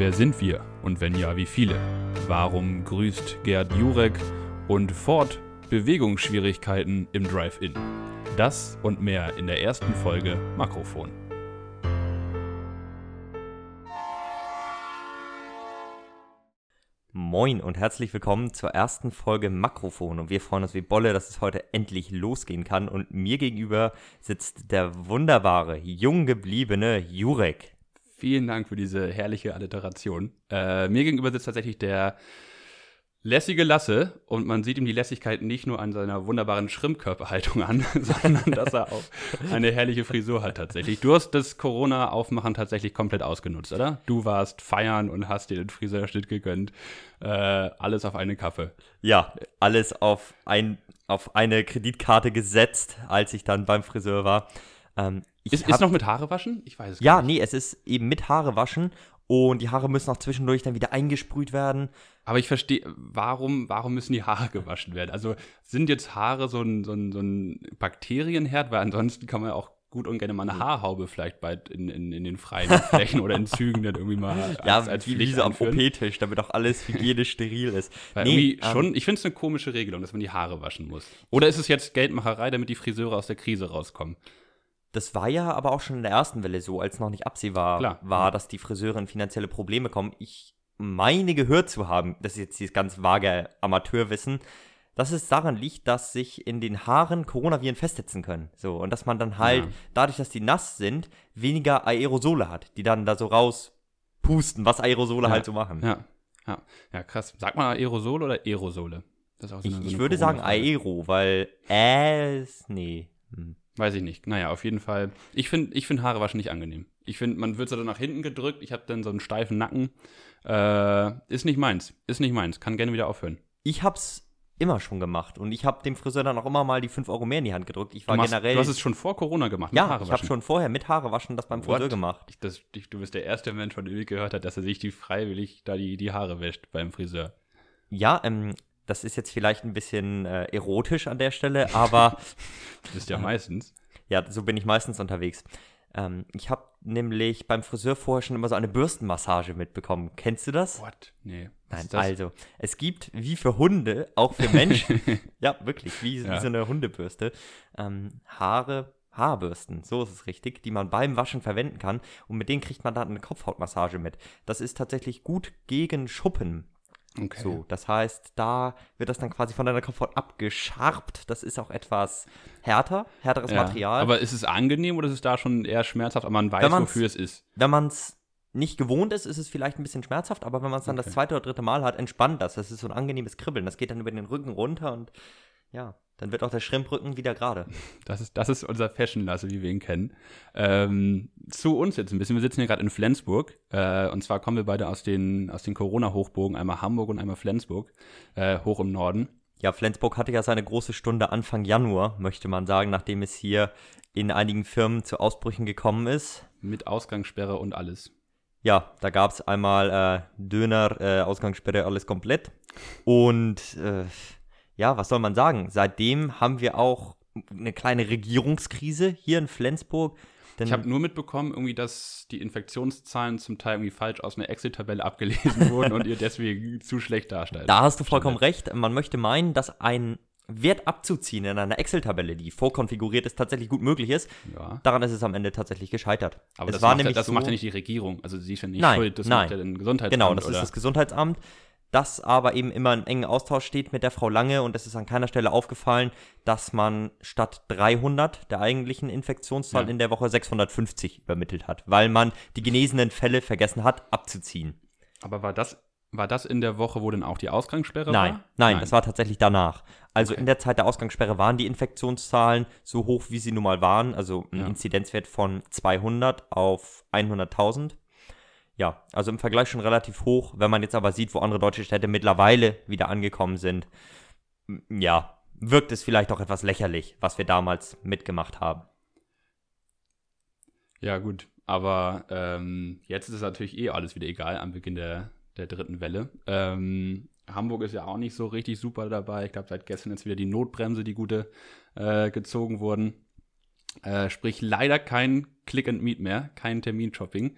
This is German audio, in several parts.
Wer sind wir und wenn ja, wie viele? Warum grüßt Gerd Jurek und Ford Bewegungsschwierigkeiten im Drive-In? Das und mehr in der ersten Folge Makrofon. Moin und herzlich willkommen zur ersten Folge Makrofon. Und wir freuen uns wie Bolle, dass es heute endlich losgehen kann. Und mir gegenüber sitzt der wunderbare, jung gebliebene Jurek. Vielen Dank für diese herrliche Alliteration. Äh, mir gegenüber sitzt tatsächlich der lässige Lasse und man sieht ihm die Lässigkeit nicht nur an seiner wunderbaren Schrimmkörperhaltung an, sondern dass er auch eine herrliche Frisur hat tatsächlich. Du hast das Corona-Aufmachen tatsächlich komplett ausgenutzt, oder? Du warst feiern und hast dir den Friseurschnitt gegönnt. Äh, alles auf eine Kappe. Ja, alles auf, ein, auf eine Kreditkarte gesetzt, als ich dann beim Friseur war. Ähm, ist, ist noch mit Haare waschen? Ich weiß es ja, nicht. Ja, nee, es ist eben mit Haare waschen und die Haare müssen auch zwischendurch dann wieder eingesprüht werden. Aber ich verstehe, warum, warum müssen die Haare gewaschen werden? Also sind jetzt Haare so ein, so ein, so ein Bakterienherd? Weil ansonsten kann man auch gut und gerne mal eine Haarhaube vielleicht bald in, in, in den freien Flächen oder in Zügen dann irgendwie mal als, ja, als wie, so am OP-Tisch, damit auch alles hygienisch steril ist. Weil nee, irgendwie schon, ähm, ich finde es eine komische Regelung, dass man die Haare waschen muss. Oder ist es jetzt Geldmacherei, damit die Friseure aus der Krise rauskommen? Das war ja aber auch schon in der ersten Welle so, als noch nicht absehbar Klar. war, dass die Friseure in finanzielle Probleme kommen. Ich meine gehört zu haben, das ist jetzt dieses ganz vage Amateurwissen, dass es daran liegt, dass sich in den Haaren Coronaviren festsetzen können. So, und dass man dann halt, ja. dadurch, dass die nass sind, weniger Aerosole hat, die dann da so rauspusten, was Aerosole ja. halt so machen. Ja. ja. Ja, krass. Sag mal Aerosole oder Aerosole? So ich, so ich würde sagen Aero, weil äh, nee. Hm. Weiß ich nicht. Naja, auf jeden Fall. Ich finde ich find Haare waschen nicht angenehm. Ich finde, man wird so dann nach hinten gedrückt. Ich habe dann so einen steifen Nacken. Äh, ist nicht meins. Ist nicht meins. Kann gerne wieder aufhören. Ich hab's immer schon gemacht. Und ich habe dem Friseur dann auch immer mal die 5 Euro mehr in die Hand gedrückt. Ich war du machst, generell. Du hast es schon vor Corona gemacht, ja, ich habe schon vorher mit Haare waschen das beim Friseur gemacht. Ich, das, ich, du bist der erste Mensch, von dem ich gehört habe, dass er sich die freiwillig da die, die Haare wäscht beim Friseur. Ja, ähm, das ist jetzt vielleicht ein bisschen äh, erotisch an der Stelle, aber. das ist ja meistens. Ja, so bin ich meistens unterwegs. Ähm, ich habe nämlich beim Friseur vorher schon immer so eine Bürstenmassage mitbekommen. Kennst du das? What? Nee. Nein, also, es gibt wie für Hunde, auch für Menschen, ja, wirklich, wie, ja. wie, so eine Hundebürste, ähm, Haare, Haarbürsten, so ist es richtig, die man beim Waschen verwenden kann und mit denen kriegt man dann eine Kopfhautmassage mit. Das ist tatsächlich gut gegen Schuppen. Okay. So, das heißt, da wird das dann quasi von deiner Kopfhaut abgescharbt. Das ist auch etwas härter, härteres ja, Material. Aber ist es angenehm oder ist es da schon eher schmerzhaft, aber man weiß, wofür es ist? Wenn man es nicht gewohnt ist, ist es vielleicht ein bisschen schmerzhaft, aber wenn man es dann okay. das zweite oder dritte Mal hat, entspannt das. Das ist so ein angenehmes Kribbeln. Das geht dann über den Rücken runter und ja, dann wird auch der Schrimprücken wieder gerade. Das ist, das ist unser Fashion-Lasse, wie wir ihn kennen. Ähm, zu uns jetzt ein bisschen. Wir sitzen hier gerade in Flensburg. Äh, und zwar kommen wir beide aus den, aus den Corona-Hochbogen, einmal Hamburg und einmal Flensburg, äh, hoch im Norden. Ja, Flensburg hatte ja seine große Stunde Anfang Januar, möchte man sagen, nachdem es hier in einigen Firmen zu Ausbrüchen gekommen ist. Mit Ausgangssperre und alles. Ja, da gab es einmal äh, Döner, äh, Ausgangssperre, alles komplett. Und äh, ja, was soll man sagen? Seitdem haben wir auch eine kleine Regierungskrise hier in Flensburg. ich habe nur mitbekommen, irgendwie, dass die Infektionszahlen zum Teil irgendwie falsch aus einer Excel-Tabelle abgelesen wurden und ihr deswegen zu schlecht darstellt. Da hast du vollkommen recht. Man möchte meinen, dass ein Wert abzuziehen in einer Excel-Tabelle, die vorkonfiguriert ist, tatsächlich gut möglich ist. Ja. Daran ist es am Ende tatsächlich gescheitert. Aber es das, macht, ja, das so, macht ja nicht die Regierung. Also sie ist ja nicht nein, schuld, das nein. macht ja den Gesundheitsamt. Genau, das oder? ist das Gesundheitsamt das aber eben immer in engen Austausch steht mit der Frau Lange und es ist an keiner Stelle aufgefallen, dass man statt 300 der eigentlichen Infektionszahlen ja. in der Woche 650 übermittelt hat, weil man die genesenen Fälle vergessen hat abzuziehen. Aber war das war das in der Woche, wo denn auch die Ausgangssperre nein, war? Nein, nein, das war tatsächlich danach. Also okay. in der Zeit der Ausgangssperre waren die Infektionszahlen so hoch, wie sie nun mal waren, also ein ja. Inzidenzwert von 200 auf 100.000 ja, also im Vergleich schon relativ hoch. Wenn man jetzt aber sieht, wo andere deutsche Städte mittlerweile wieder angekommen sind, ja, wirkt es vielleicht auch etwas lächerlich, was wir damals mitgemacht haben. Ja, gut. Aber ähm, jetzt ist es natürlich eh alles wieder egal am Beginn der, der dritten Welle. Ähm, Hamburg ist ja auch nicht so richtig super dabei. Ich glaube, seit gestern ist wieder die Notbremse, die gute, äh, gezogen wurden. Äh, sprich, leider kein Click and Meet mehr, kein Terminshopping.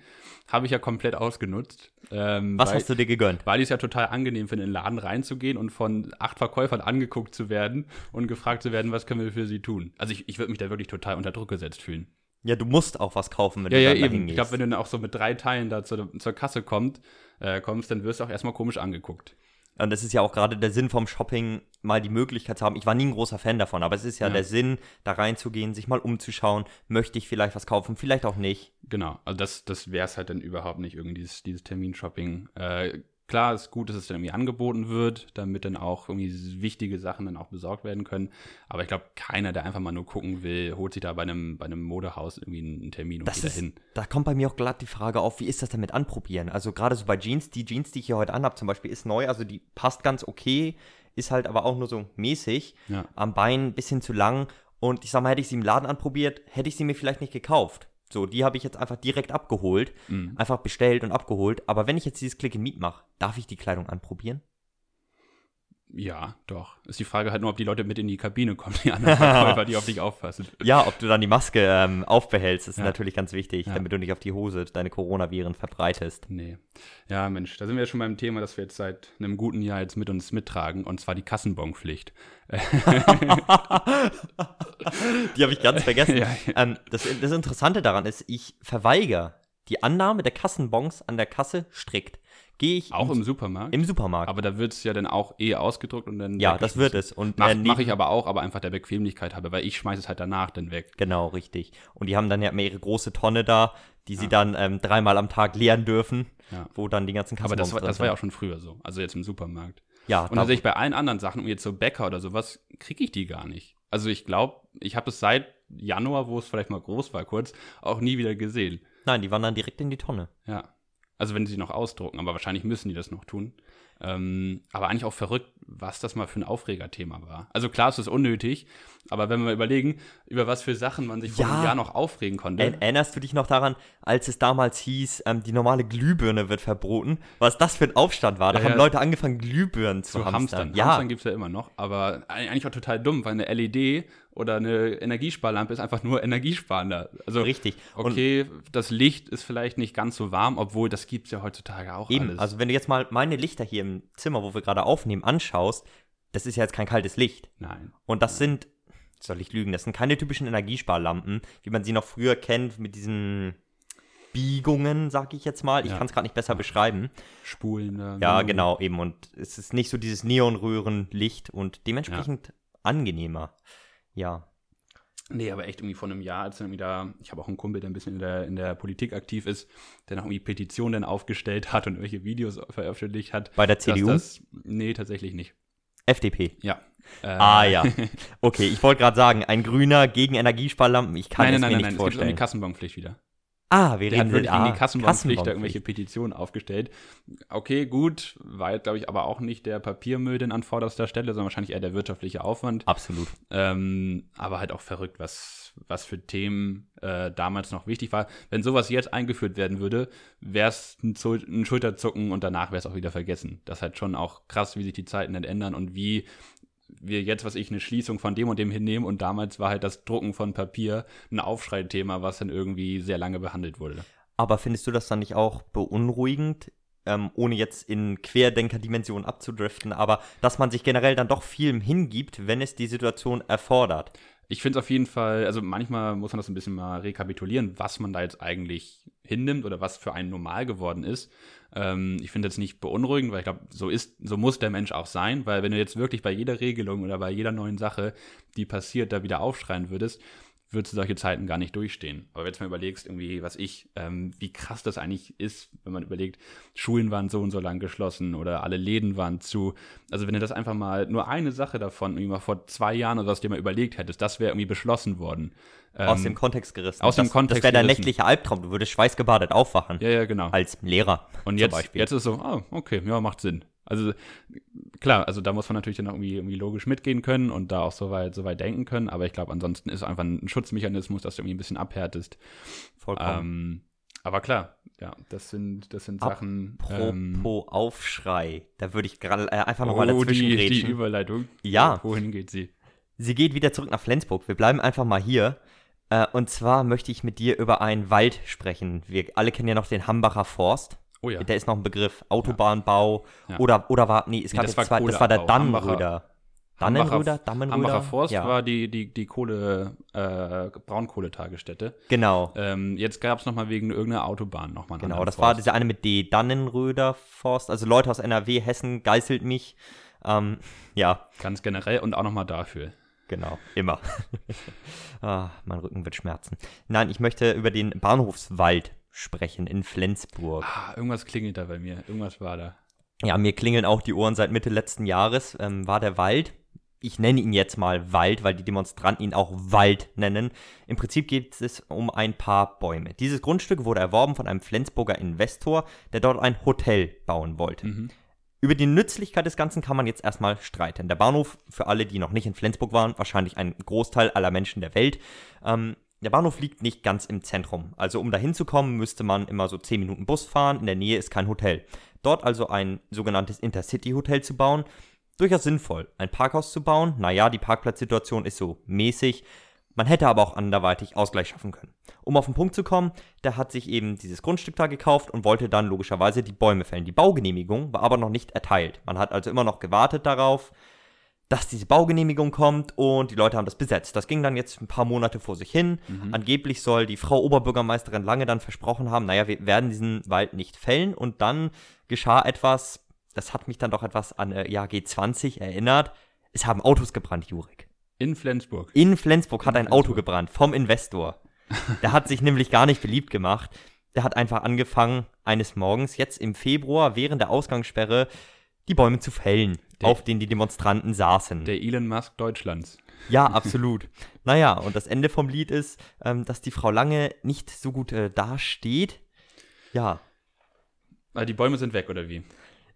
Habe ich ja komplett ausgenutzt. Ähm, Was weil, hast du dir gegönnt? Weil ich es ja total angenehm finde, in den Laden reinzugehen und von acht Verkäufern angeguckt zu werden und gefragt zu werden, was können wir für sie tun. Also ich, ich würde mich da wirklich total unter Druck gesetzt fühlen. Ja, du musst auch was kaufen, wenn ja, du ja, eben. Ich glaube, wenn du dann auch so mit drei Teilen da zur, zur Kasse kommt, äh, kommst, dann wirst du auch erstmal komisch angeguckt. Und das ist ja auch gerade der Sinn vom Shopping, mal die Möglichkeit zu haben. Ich war nie ein großer Fan davon, aber es ist ja, ja. der Sinn, da reinzugehen, sich mal umzuschauen, möchte ich vielleicht was kaufen, vielleicht auch nicht. Genau, also das, das wäre es halt dann überhaupt nicht, irgendwie dieses, dieses Terminshopping. Äh, klar ist gut, dass es dann irgendwie angeboten wird, damit dann auch irgendwie wichtige Sachen dann auch besorgt werden können. Aber ich glaube, keiner, der einfach mal nur gucken will, holt sich da bei einem, bei einem Modehaus irgendwie einen Termin und das ist, hin. Da kommt bei mir auch glatt die Frage auf, wie ist das denn mit Anprobieren? Also gerade so bei Jeans, die Jeans, die ich hier heute anhabe zum Beispiel, ist neu, also die passt ganz okay, ist halt aber auch nur so mäßig. Ja. Am Bein ein bisschen zu lang. Und ich sag mal, hätte ich sie im Laden anprobiert, hätte ich sie mir vielleicht nicht gekauft. So, die habe ich jetzt einfach direkt abgeholt, mhm. einfach bestellt und abgeholt. Aber wenn ich jetzt dieses Click and Meet mache, darf ich die Kleidung anprobieren? Ja, doch. Ist die Frage halt nur, ob die Leute mit in die Kabine kommen, die anderen Verkäufer, die auf dich aufpassen. Ja, ob du dann die Maske ähm, aufbehältst, ist ja. natürlich ganz wichtig, ja. damit du nicht auf die Hose deine Coronaviren verbreitest. Nee. Ja, Mensch, da sind wir ja schon beim Thema, das wir jetzt seit einem guten Jahr jetzt mit uns mittragen, und zwar die Kassenbonpflicht. die habe ich ganz vergessen. Ja, ähm, das, das Interessante daran ist, ich verweigere die Annahme der Kassenbons an der Kasse strikt gehe ich. Auch im Supermarkt? Im Supermarkt. Aber da wird es ja dann auch eh ausgedruckt und dann. Ja, das wird es. Und mache äh, mach ich aber auch, aber einfach der Bequemlichkeit habe, weil ich schmeiße es halt danach dann weg. Genau, richtig. Und die haben dann ja immer ihre große Tonne da, die ja. sie dann ähm, dreimal am Tag leeren dürfen, ja. wo dann die ganzen Kassen Aber das, war, das war ja auch schon früher so, also jetzt im Supermarkt. Ja. Und tatsächlich bei allen anderen Sachen, wie jetzt so Bäcker oder sowas, kriege ich die gar nicht. Also ich glaube, ich habe es seit Januar, wo es vielleicht mal groß war, kurz, auch nie wieder gesehen. Nein, die waren dann direkt in die Tonne. Ja. Also wenn sie noch ausdrucken, aber wahrscheinlich müssen die das noch tun. Ähm, aber eigentlich auch verrückt, was das mal für ein Aufregerthema war. Also klar, es ist unnötig, aber wenn wir mal überlegen, über was für Sachen man sich vor ja. einem Jahr noch aufregen konnte. Erinnerst du dich noch daran, als es damals hieß, ähm, die normale Glühbirne wird verboten? Was das für ein Aufstand war? Da ja, haben Leute angefangen, Glühbirnen zu, zu hamstern. hamstern. Ja. Hamstern gibt es ja immer noch, aber eigentlich auch total dumm, weil eine LED oder eine Energiesparlampe ist einfach nur energiesparender. Also, Richtig. Okay, Und das Licht ist vielleicht nicht ganz so warm, obwohl das gibt es ja heutzutage auch eben. alles. Also wenn du jetzt mal meine Lichter hier im Zimmer, wo wir gerade aufnehmen, anschaust, das ist ja jetzt kein kaltes Licht. Nein. Und das sind, soll ich lügen, das sind keine typischen Energiesparlampen, wie man sie noch früher kennt, mit diesen Biegungen, sag ich jetzt mal. Ich ja. kann es gerade nicht besser beschreiben. Spulen. Äh, ja, genau, eben. Und es ist nicht so dieses Neonröhrenlicht und dementsprechend ja. angenehmer. Ja. Nee, aber echt irgendwie vor einem Jahr, als irgendwie da, ich habe auch einen Kumpel, der ein bisschen in der, in der Politik aktiv ist, der noch irgendwie Petitionen aufgestellt hat und irgendwelche Videos veröffentlicht hat. Bei der CDU? Das, nee, tatsächlich nicht. FDP? Ja. Äh, ah ja. Okay, ich wollte gerade sagen, ein Grüner gegen Energiesparlampen, ich kann nein, es nein, mir nein, nicht nein, vorstellen. Nein, nein, nein, es gibt eine Kassenbonpflicht wieder. Ah, wir reden hat wirklich gegen die Kassenbonpflicht irgendwelche Petitionen aufgestellt. Okay, gut, war glaube ich, aber auch nicht der Papiermüll denn an vorderster Stelle, sondern wahrscheinlich eher der wirtschaftliche Aufwand. Absolut. Ähm, aber halt auch verrückt, was, was für Themen äh, damals noch wichtig war. Wenn sowas jetzt eingeführt werden würde, wäre es ein, ein Schulterzucken und danach wäre es auch wieder vergessen. Das ist halt schon auch krass, wie sich die Zeiten dann ändern und wie wir jetzt, was ich, eine Schließung von dem und dem hinnehmen und damals war halt das Drucken von Papier ein Aufschreithema, was dann irgendwie sehr lange behandelt wurde. Aber findest du das dann nicht auch beunruhigend, ähm, ohne jetzt in Querdenker-Dimensionen abzudriften, aber dass man sich generell dann doch viel hingibt, wenn es die Situation erfordert? Ich finde es auf jeden Fall, also manchmal muss man das ein bisschen mal rekapitulieren, was man da jetzt eigentlich hinnimmt oder was für einen normal geworden ist. Ähm, ich finde das nicht beunruhigend, weil ich glaube, so ist, so muss der Mensch auch sein, weil wenn du jetzt wirklich bei jeder Regelung oder bei jeder neuen Sache, die passiert, da wieder aufschreien würdest, würdest du solche Zeiten gar nicht durchstehen. Aber wenn du mal überlegst, irgendwie, was ich, ähm, wie krass das eigentlich ist, wenn man überlegt, Schulen waren so und so lang geschlossen oder alle Läden waren zu. Also wenn du das einfach mal, nur eine Sache davon, irgendwie mal vor zwei Jahren oder was dir mal überlegt hättest, das wäre irgendwie beschlossen worden. Ähm, aus dem Kontext gerissen. Aus das, dem Kontext Das wäre der nächtliche Albtraum. Du würdest schweißgebadet aufwachen. Ja, ja, genau. Als Lehrer. Und jetzt, jetzt ist es so, ah, okay, ja, macht Sinn. Also klar, also da muss man natürlich dann irgendwie, irgendwie logisch mitgehen können und da auch so weit, so weit denken können, aber ich glaube, ansonsten ist einfach ein Schutzmechanismus, dass du irgendwie ein bisschen abhärtest. Vollkommen. Ähm, aber klar, ja, das sind, das sind Sachen. Apropos ähm, Aufschrei, da würde ich gerade äh, einfach nochmal oh, dazwischen die, die Überleitung. Ja. Wohin geht sie? Sie geht wieder zurück nach Flensburg. Wir bleiben einfach mal hier. Äh, und zwar möchte ich mit dir über einen Wald sprechen. Wir alle kennen ja noch den Hambacher Forst. Oh ja. Der ist noch ein Begriff. Autobahnbau Ja. oder, oder war, nee, es Nee, gab das jetzt war zwei, das war der. Dannenröder. Dannenröder? Dammenröder? Hambacher Forst ja. war die, die, die Kohle, äh, Braunkohletagesstätte. Genau. Ähm, jetzt gab es nochmal wegen irgendeiner Autobahn nochmal einen Genau, das war Forst. dieser eine mit D, Dannenröder Forst. Also Leute aus NRW, Hessen, geißelt mich. Ähm, ja, Ganz generell und auch nochmal dafür. genau, immer. ah, mein Rücken wird schmerzen. Nein, ich möchte über den Bahnhofswald sprechen in Flensburg. Ah, irgendwas klingelt da bei mir. Irgendwas war da. Ja, mir klingeln auch die Ohren seit Mitte letzten Jahres. Ähm, war der Wald. Ich nenne ihn jetzt mal Wald, weil die Demonstranten ihn auch Wald nennen. Im Prinzip geht es um ein paar Bäume. Dieses Grundstück wurde erworben von einem Flensburger Investor, der dort ein Hotel bauen wollte. Mhm. Über die Nützlichkeit des Ganzen kann man jetzt erstmal streiten. Der Bahnhof, für alle, die noch nicht in Flensburg waren, wahrscheinlich ein Großteil aller Menschen der Welt. Ähm, der Bahnhof liegt nicht ganz im Zentrum. Also um da hinzukommen, müsste man immer so 10 Minuten Bus fahren. In der Nähe ist kein Hotel. Dort also ein sogenanntes Intercity-Hotel zu bauen, durchaus sinnvoll. Ein Parkhaus zu bauen, naja, die Parkplatzsituation ist so mäßig. Man hätte aber auch anderweitig Ausgleich schaffen können. Um auf den Punkt zu kommen, der hat sich eben dieses Grundstück da gekauft und wollte dann logischerweise die Bäume fällen. Die Baugenehmigung war aber noch nicht erteilt. Man hat also immer noch gewartet darauf, dass diese Baugenehmigung kommt und die Leute haben das besetzt. Das ging dann jetzt ein paar Monate vor sich hin. Angeblich soll die Frau Oberbürgermeisterin lange dann versprochen haben, naja, wir werden diesen Wald nicht fällen und dann geschah etwas, das hat mich dann doch etwas an äh, ja, G20 erinnert. Es haben Autos gebrannt, Jurik. In Flensburg. In Flensburg hat In ein Auto Flensburg. gebrannt vom Investor. Der hat sich nämlich gar nicht beliebt gemacht. Der hat einfach angefangen, eines Morgens, jetzt im Februar, während der Ausgangssperre, die Bäume zu fällen, Der- auf denen die Demonstranten saßen. Der Elon Musk Deutschlands. ja, absolut. naja, und das Ende vom Lied ist, ähm, dass die Frau Lange nicht so gut äh, dasteht. Ja, Ah, die Bäume sind weg, oder wie?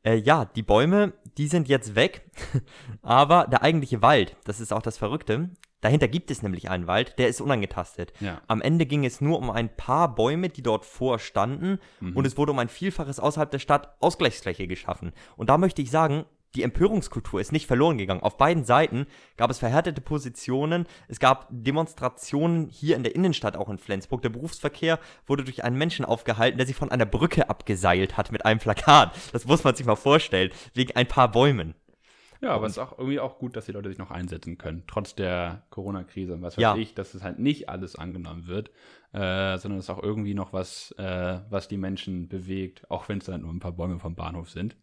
Äh, ja, die Bäume, die sind jetzt weg, aber der eigentliche Wald, das ist auch das Verrückte, dahinter gibt es nämlich einen Wald, der ist unangetastet. Ja. Am Ende ging es nur um ein paar Bäume, die dort vorstanden Mhm. und es wurde um ein Vielfaches außerhalb der Stadt Ausgleichsfläche geschaffen. Und da möchte ich sagen, die Empörungskultur ist nicht verloren gegangen. Auf beiden Seiten gab es verhärtete Positionen. Es gab Demonstrationen hier in der Innenstadt, auch in Flensburg. Der Berufsverkehr wurde durch einen Menschen aufgehalten, der sich von einer Brücke abgeseilt hat mit einem Plakat. Das muss man sich mal vorstellen. Wegen ein paar Bäumen. Ja, aber es ist auch irgendwie auch gut, dass die Leute sich noch einsetzen können, trotz der Corona-Krise und was weiß Ja. ich, dass es halt nicht alles angenommen wird, äh, sondern es auch irgendwie noch was, äh, was die Menschen bewegt, auch wenn es dann nur ein paar Bäume vom Bahnhof sind.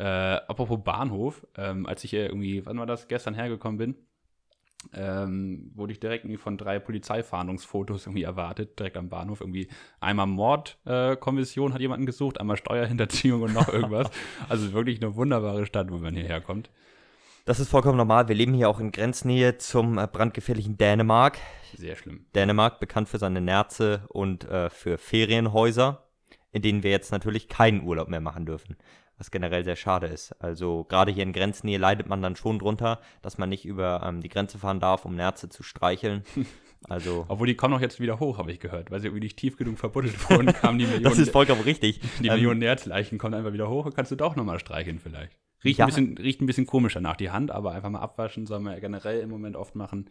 Äh, apropos Bahnhof, ähm, als ich hier irgendwie, wann war das, gestern hergekommen bin, ähm, wurde ich direkt irgendwie von drei Polizeifahndungsfotos irgendwie erwartet, direkt am Bahnhof. Irgendwie einmal Mordkommission äh, hat jemanden gesucht, einmal Steuerhinterziehung und noch irgendwas. also wirklich eine wunderbare Stadt, wo man hierher kommt. Das ist vollkommen normal. Wir leben hier auch in Grenznähe zum äh, brandgefährlichen Dänemark. Sehr schlimm. Dänemark bekannt für seine Nerze und äh, für Ferienhäuser, in denen wir jetzt natürlich keinen Urlaub mehr machen dürfen. Was generell sehr schade ist. Also gerade hier in Grenznähe leidet man dann schon drunter, dass man nicht über ähm, die Grenze fahren darf, um Nerze zu streicheln. Also Obwohl die kommen auch jetzt wieder hoch, habe ich gehört. Weil sie irgendwie nicht tief genug verbuddelt wurden, kamen die Millionen, das ist vollkommen richtig. die Ähm, Millionen Nerzleichen kommen einfach wieder hoch und kannst du doch nochmal streicheln vielleicht. Riecht, Ja. ein bisschen, riecht ein bisschen komischer nach die Hand, aber einfach mal abwaschen soll man ja generell im Moment oft machen.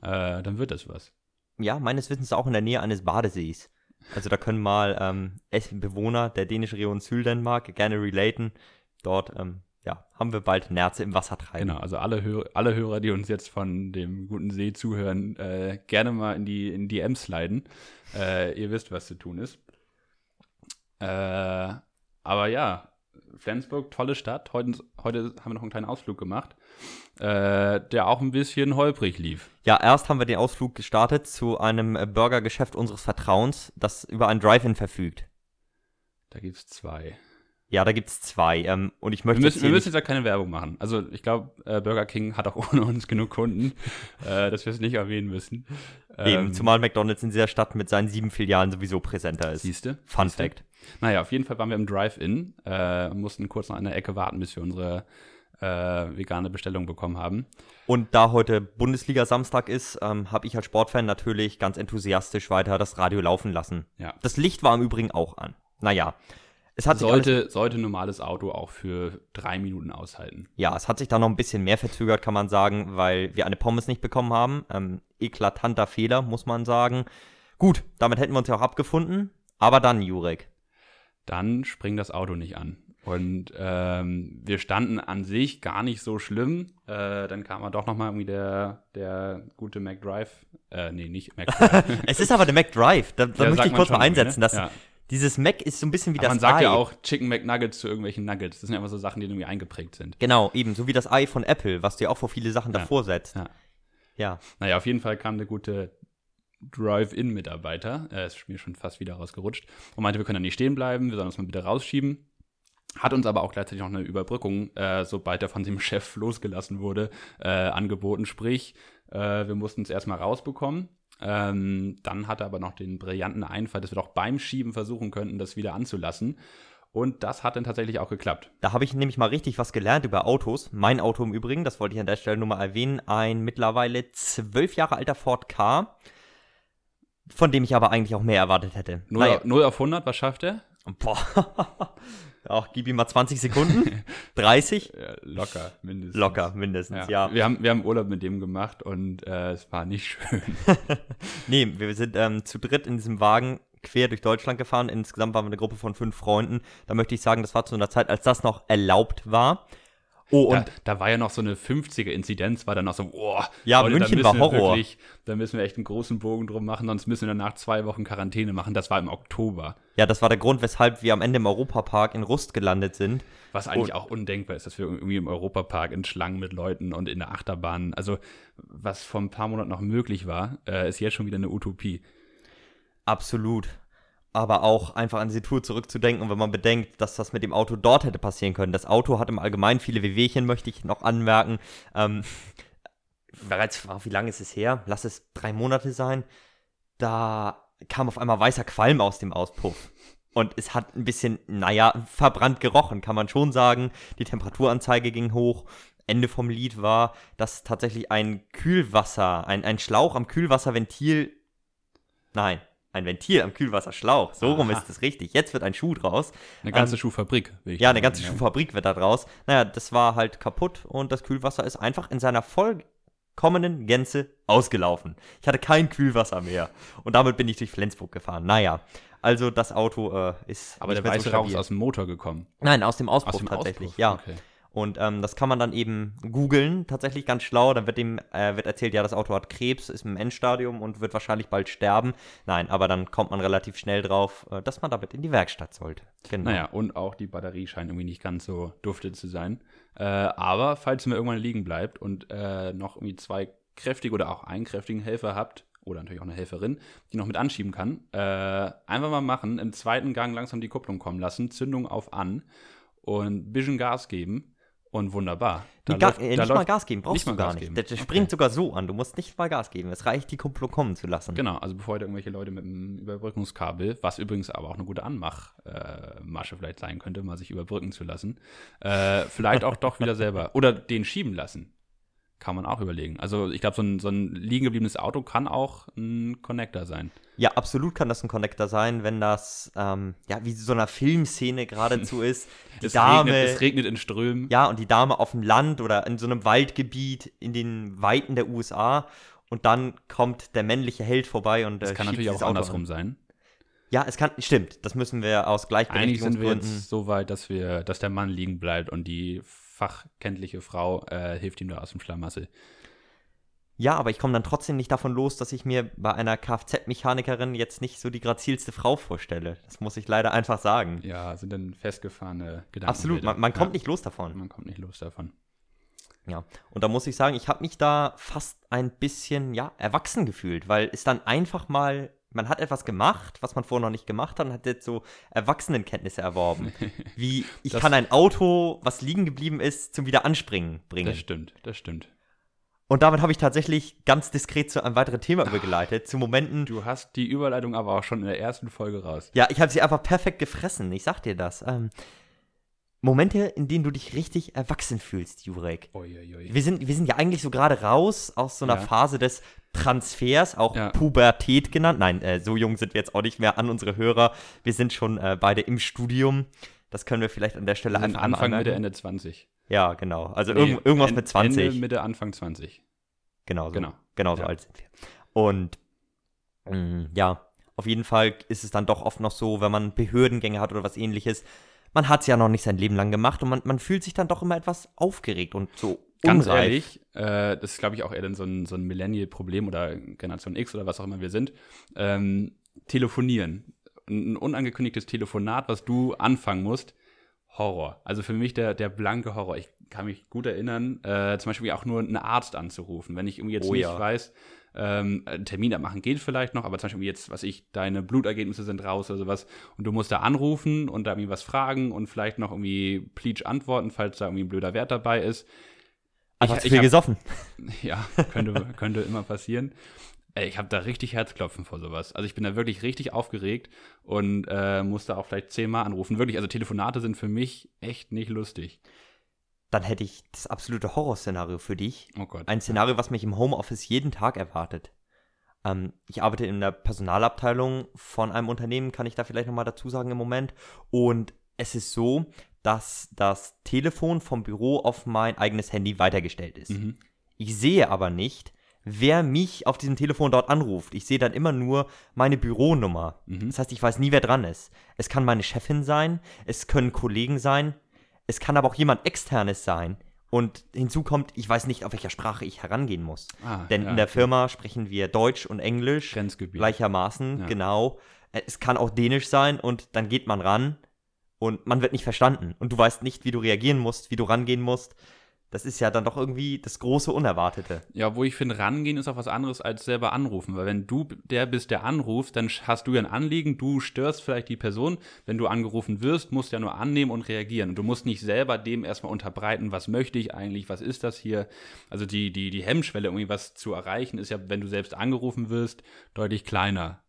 Äh, dann wird das was. ja, meines Wissens auch in der Nähe eines Badesees. Also da können mal ähm, Bewohner der dänischen Region Süddenmark gerne relaten. Dort ähm, ja, haben wir bald Nerze im Wasser treiben. Genau, also alle, Hör alle Hörer, die uns jetzt von dem guten See zuhören, äh, gerne mal in die, in DMs sliden. Äh, ihr wisst, was zu tun ist. Äh, aber ja, Flensburg, tolle Stadt. Heute, heute haben wir noch einen kleinen Ausflug gemacht, äh, der auch ein bisschen holprig lief. Ja, erst haben wir den Ausflug gestartet zu einem äh, Burgergeschäft unseres Vertrauens, das über ein Drive-In verfügt. Da gibt es zwei. Ja, da gibt's zwei. Ähm, und ich Wir möchte müssen, jetzt wir müssen jetzt ja keine Werbung machen. Also ich glaube, äh, Burger King hat auch ohne uns genug Kunden, äh, dass wir es nicht erwähnen müssen. eben, Ähm, zumal McDonalds in dieser Stadt mit seinen sieben Filialen sowieso präsenter ist. Siehste? Fun Siehste? Fact. Naja, auf jeden Fall waren wir im Drive-In, äh, mussten kurz noch an der Ecke warten, bis wir unsere äh, vegane Bestellung bekommen haben. Und da heute Bundesliga-Samstag ist, ähm, habe ich als Sportfan natürlich ganz enthusiastisch weiter das Radio laufen lassen. Ja. Das Licht war im Übrigen auch an. Naja, Es hat sollte, alles, sollte ein normales Auto auch für drei Minuten aushalten. ja, es hat sich da noch ein bisschen mehr verzögert, kann man sagen, weil wir eine Pommes nicht bekommen haben. Ähm, eklatanter Fehler, muss man sagen. Gut, damit hätten wir uns ja auch abgefunden. Aber dann, Jurek. Dann springt das Auto nicht an. Und ähm, wir standen an sich gar nicht so schlimm. Äh, dann kam aber doch nochmal irgendwie der, der gute McDrive. Äh, nee, nicht McDrive. Es ist aber der McDrive. Da, da Ja, möchte ich kurz mal irgendwie, einsetzen. ne? Dass Ja. Dieses Mac ist so ein bisschen wie Aber das man sagt Ei. ja auch Chicken McNuggets zu irgendwelchen Nuggets. Das sind ja immer so Sachen, die irgendwie eingeprägt sind. Genau, eben, so wie das Ei von Apple, was ja auch vor viele Sachen Ja. davor setzt. Ja. Ja. Naja, auf jeden Fall kam der gute Drive-In-Mitarbeiter, er ist mir schon fast wieder rausgerutscht, und meinte, wir können da nicht stehen bleiben, wir sollen uns mal bitte rausschieben. Hat uns aber auch gleichzeitig noch eine Überbrückung, äh, sobald er von dem Chef losgelassen wurde, äh, angeboten. Sprich, äh, wir mussten es erstmal rausbekommen. Ähm, dann hat er aber noch den brillanten Einfall, dass wir doch beim Schieben versuchen könnten, das wieder anzulassen. Und das hat dann tatsächlich auch geklappt. Da habe ich nämlich mal richtig was gelernt über Autos. Mein Auto im Übrigen, das wollte ich an der Stelle nur mal erwähnen, ein mittlerweile zwölf Jahre alter Ford K, von dem ich aber eigentlich auch mehr erwartet hätte. 0, 0 auf 100, was schafft er? Boah. Ach, gib ihm mal 20 Sekunden. 30? Ja, locker, mindestens. Locker, mindestens, ja. Wir, haben, wir haben Urlaub mit dem gemacht und äh, es war nicht schön. Nee, wir sind ähm, zu dritt in diesem Wagen quer durch Deutschland gefahren. Insgesamt waren wir eine Gruppe von fünf Freunden. Da möchte ich sagen, das war zu einer Zeit, als das noch erlaubt war. Oh, Da, und da war ja noch so eine 50er-Inzidenz, war dann noch so, boah, Ja, Leute, München da war Horror. Wirklich, da müssen wir echt einen großen Bogen drum machen, sonst müssen wir danach zwei Wochen Quarantäne machen. Das war im Oktober. ja, das war der Grund, weshalb wir am Ende im Europapark in Rust gelandet sind. Was eigentlich Und- auch undenkbar ist, dass wir irgendwie im Europapark in Schlangen mit Leuten und in der Achterbahn, also was vor ein paar Monaten noch möglich war, äh, ist jetzt schon wieder eine Utopie. Absolut. Aber auch einfach an diese Tour zurückzudenken und wenn man bedenkt, dass das mit dem Auto dort hätte passieren können. Das Auto hat im Allgemeinen viele Wehwehchen, möchte ich noch anmerken. Ähm, bereits, wie lange ist es her? Lass es drei Monate sein. Da kam auf einmal weißer Qualm aus dem Auspuff. Und es hat ein bisschen, naja, verbrannt gerochen, kann man schon sagen. Die Temperaturanzeige ging hoch. Ende vom Lied war, dass tatsächlich ein Kühlwasser, ein, ein Schlauch am Kühlwasserventil, nein, ein Ventil am Kühlwasserschlauch, so rum Aha. ist es richtig. Jetzt wird ein Schuh draus. Eine ganze Ähm, Schuhfabrik. Ja, eine ganze Schuhfabrik wird da draus. Naja, das war halt kaputt und das Kühlwasser ist einfach in seiner vollkommenen Gänze ausgelaufen. Ich hatte kein Kühlwasser mehr. Und damit bin ich durch Flensburg gefahren. Naja, also das Auto äh, ist. Aber der mehr so weiße Rauch ist aus dem Motor gekommen. Nein, aus dem Auspuff Aus dem tatsächlich, Auspuff, ja. okay. Und ähm, das kann man dann eben googeln, tatsächlich ganz schlau. Dann wird dem äh, wird erzählt, ja, das Auto hat Krebs, ist im Endstadium und wird wahrscheinlich bald sterben. Nein, aber dann kommt man relativ schnell drauf, äh, dass man damit in die Werkstatt sollte. Genau. Naja, und auch die Batterie scheint irgendwie nicht ganz so dufte zu sein. Äh, aber falls mir irgendwann liegen bleibt und äh, noch irgendwie zwei kräftige oder auch einen kräftigen Helfer habt, oder natürlich auch eine Helferin, die noch mit anschieben kann, äh, einfach mal machen, im zweiten Gang langsam die Kupplung kommen lassen, Zündung auf an und ein bisschen Gas geben und wunderbar. Da läuft- äh, da nicht mal läuft- Gas geben, brauchst du mal gar Gas nicht. geben. Der, der Okay. springt sogar so an, du musst nicht mal Gas geben. Es reicht, die Kupplung kommen zu lassen. Genau, also bevor da irgendwelche Leute mit einem Überbrückungskabel, was übrigens aber auch eine gute Anmachmasche äh, vielleicht sein könnte, mal sich überbrücken zu lassen, äh, vielleicht auch doch wieder selber oder den schieben lassen. Kann man auch überlegen. Also ich glaube, so ein, so ein liegen gebliebenes Auto kann auch ein Connector sein. Ja, absolut kann das ein Connector sein, wenn das, ähm, ja, wie so einer Filmszene geradezu ist. Die es, Dame, regnet, es regnet in Strömen. ja, und die Dame auf dem Land oder in so einem Waldgebiet in den Weiten der USA. Und dann kommt der männliche Held vorbei und äh, Das kann natürlich auch Auto andersrum an. sein. Ja, es kann, stimmt. Das müssen wir aus Eigentlich sind wir Gleichberechtigungsgründen. jetzt so weit, dass wir, dass der Mann liegen bleibt und die fachkenntliche Frau äh, hilft ihm da aus dem Schlamassel. Ja, aber ich komme dann trotzdem nicht davon los, dass ich mir bei einer Kfz-Mechanikerin jetzt nicht so die grazilste Frau vorstelle. Das muss ich leider einfach sagen. Ja, sind dann festgefahrene Gedanken. Absolut, man, man kommt nicht los davon. Man kommt nicht los davon. Ja, und da muss ich sagen, ich habe mich da fast ein bisschen, ja, erwachsen gefühlt, weil es dann einfach mal, man hat etwas gemacht, was man vorher noch nicht gemacht hat und hat jetzt so Erwachsenenkenntnisse erworben. Wie, ich Das- kann ein Auto, was liegen geblieben ist, zum Wiederanspringen bringen. Das stimmt, das stimmt. Und damit habe ich tatsächlich ganz diskret zu einem weiteren Thema übergeleitet, zu Momenten, Du hast die Überleitung aber auch schon in der ersten Folge raus. ja, ich habe sie einfach perfekt gefressen, ich sag dir das. Ähm, Momente, in denen du dich richtig erwachsen fühlst, Jurek. Uiuiui. Wir sind, wir sind ja eigentlich so gerade raus aus so einer Ja. Phase des Transfers, auch ja. Pubertät genannt. Nein, äh, so jung sind wir jetzt auch nicht mehr an unsere Hörer. Wir sind schon äh, beide im Studium. Das können wir vielleicht an der Stelle einfach Anfang, Mitte, Ende 20. Ja, genau. Also nee, irg irgendwas mit 20. Ende, Mitte, Anfang 20. Genau so. Genau, genau so ja. alt sind wir. Und mh, mm, ja, auf jeden Fall ist es dann doch oft noch so, wenn man Behördengänge hat oder was ähnliches, man hat es ja noch nicht sein Leben lang gemacht und man, man fühlt sich dann doch immer etwas aufgeregt und so Ganz unreif. ehrlich, äh, das ist, glaube ich, auch eher so ein, so ein Millennial-Problem oder Generation X oder was auch immer wir sind. Ähm, telefonieren. Ein unangekündigtes Telefonat, was du anfangen musst, Horror. Also für mich der, der blanke Horror. Ich kann mich gut erinnern, äh, zum Beispiel auch nur einen Arzt anzurufen. Wenn ich irgendwie jetzt oh, nicht ja. weiß, ähm, einen Termin abmachen geht vielleicht noch, aber zum Beispiel jetzt, was ich, deine Blutergebnisse sind raus oder sowas und du musst da anrufen und da irgendwie was fragen und vielleicht noch irgendwie Pleach antworten, falls da irgendwie ein blöder Wert dabei ist. Einfach zu viel hab, gesoffen. Ja, könnte, könnte immer passieren. Ich habe da richtig Herzklopfen vor sowas. Also ich bin da wirklich richtig aufgeregt und äh, muss da auch vielleicht zehnmal anrufen. Wirklich, also Telefonate sind für mich echt nicht lustig dann hätte ich das absolute Horrorszenario für dich. Oh Gott. Ein Szenario, was mich im Homeoffice jeden Tag erwartet. Ähm, ich arbeite in der Personalabteilung von einem Unternehmen, kann ich da vielleicht nochmal dazu sagen im Moment. Und es ist so, dass das Telefon vom Büro auf mein eigenes Handy weitergestellt ist. Mhm. Ich sehe aber nicht, wer mich auf diesem Telefon dort anruft. Ich sehe dann immer nur meine Büronummer. Mhm. Das heißt, ich weiß nie, wer dran ist. Es kann meine Chefin sein, es können Kollegen sein, es kann aber auch jemand externes sein. Und hinzu kommt, ich weiß nicht, auf welcher Sprache ich herangehen muss. Ah, Denn ja, in der okay. Firma sprechen wir Deutsch und Englisch gleichermaßen, ja. genau. Äh, es kann auch Dänisch sein und dann geht man ran und man wird nicht verstanden. Und du weißt nicht, wie du reagieren musst, wie du rangehen musst das ist ja dann doch irgendwie das große Unerwartete. Ja, wo ich finde, rangehen ist auch was anderes als selber anrufen. Weil wenn du der bist, der anruft, dann hast du ja ein Anliegen, du störst vielleicht die Person. Wenn du angerufen wirst, musst du ja nur annehmen und reagieren. Und du musst nicht selber dem erstmal unterbreiten, was möchte ich eigentlich, was ist das hier. Also die, die, die Hemmschwelle, irgendwie was zu erreichen, ist ja, wenn du selbst angerufen wirst, deutlich kleiner.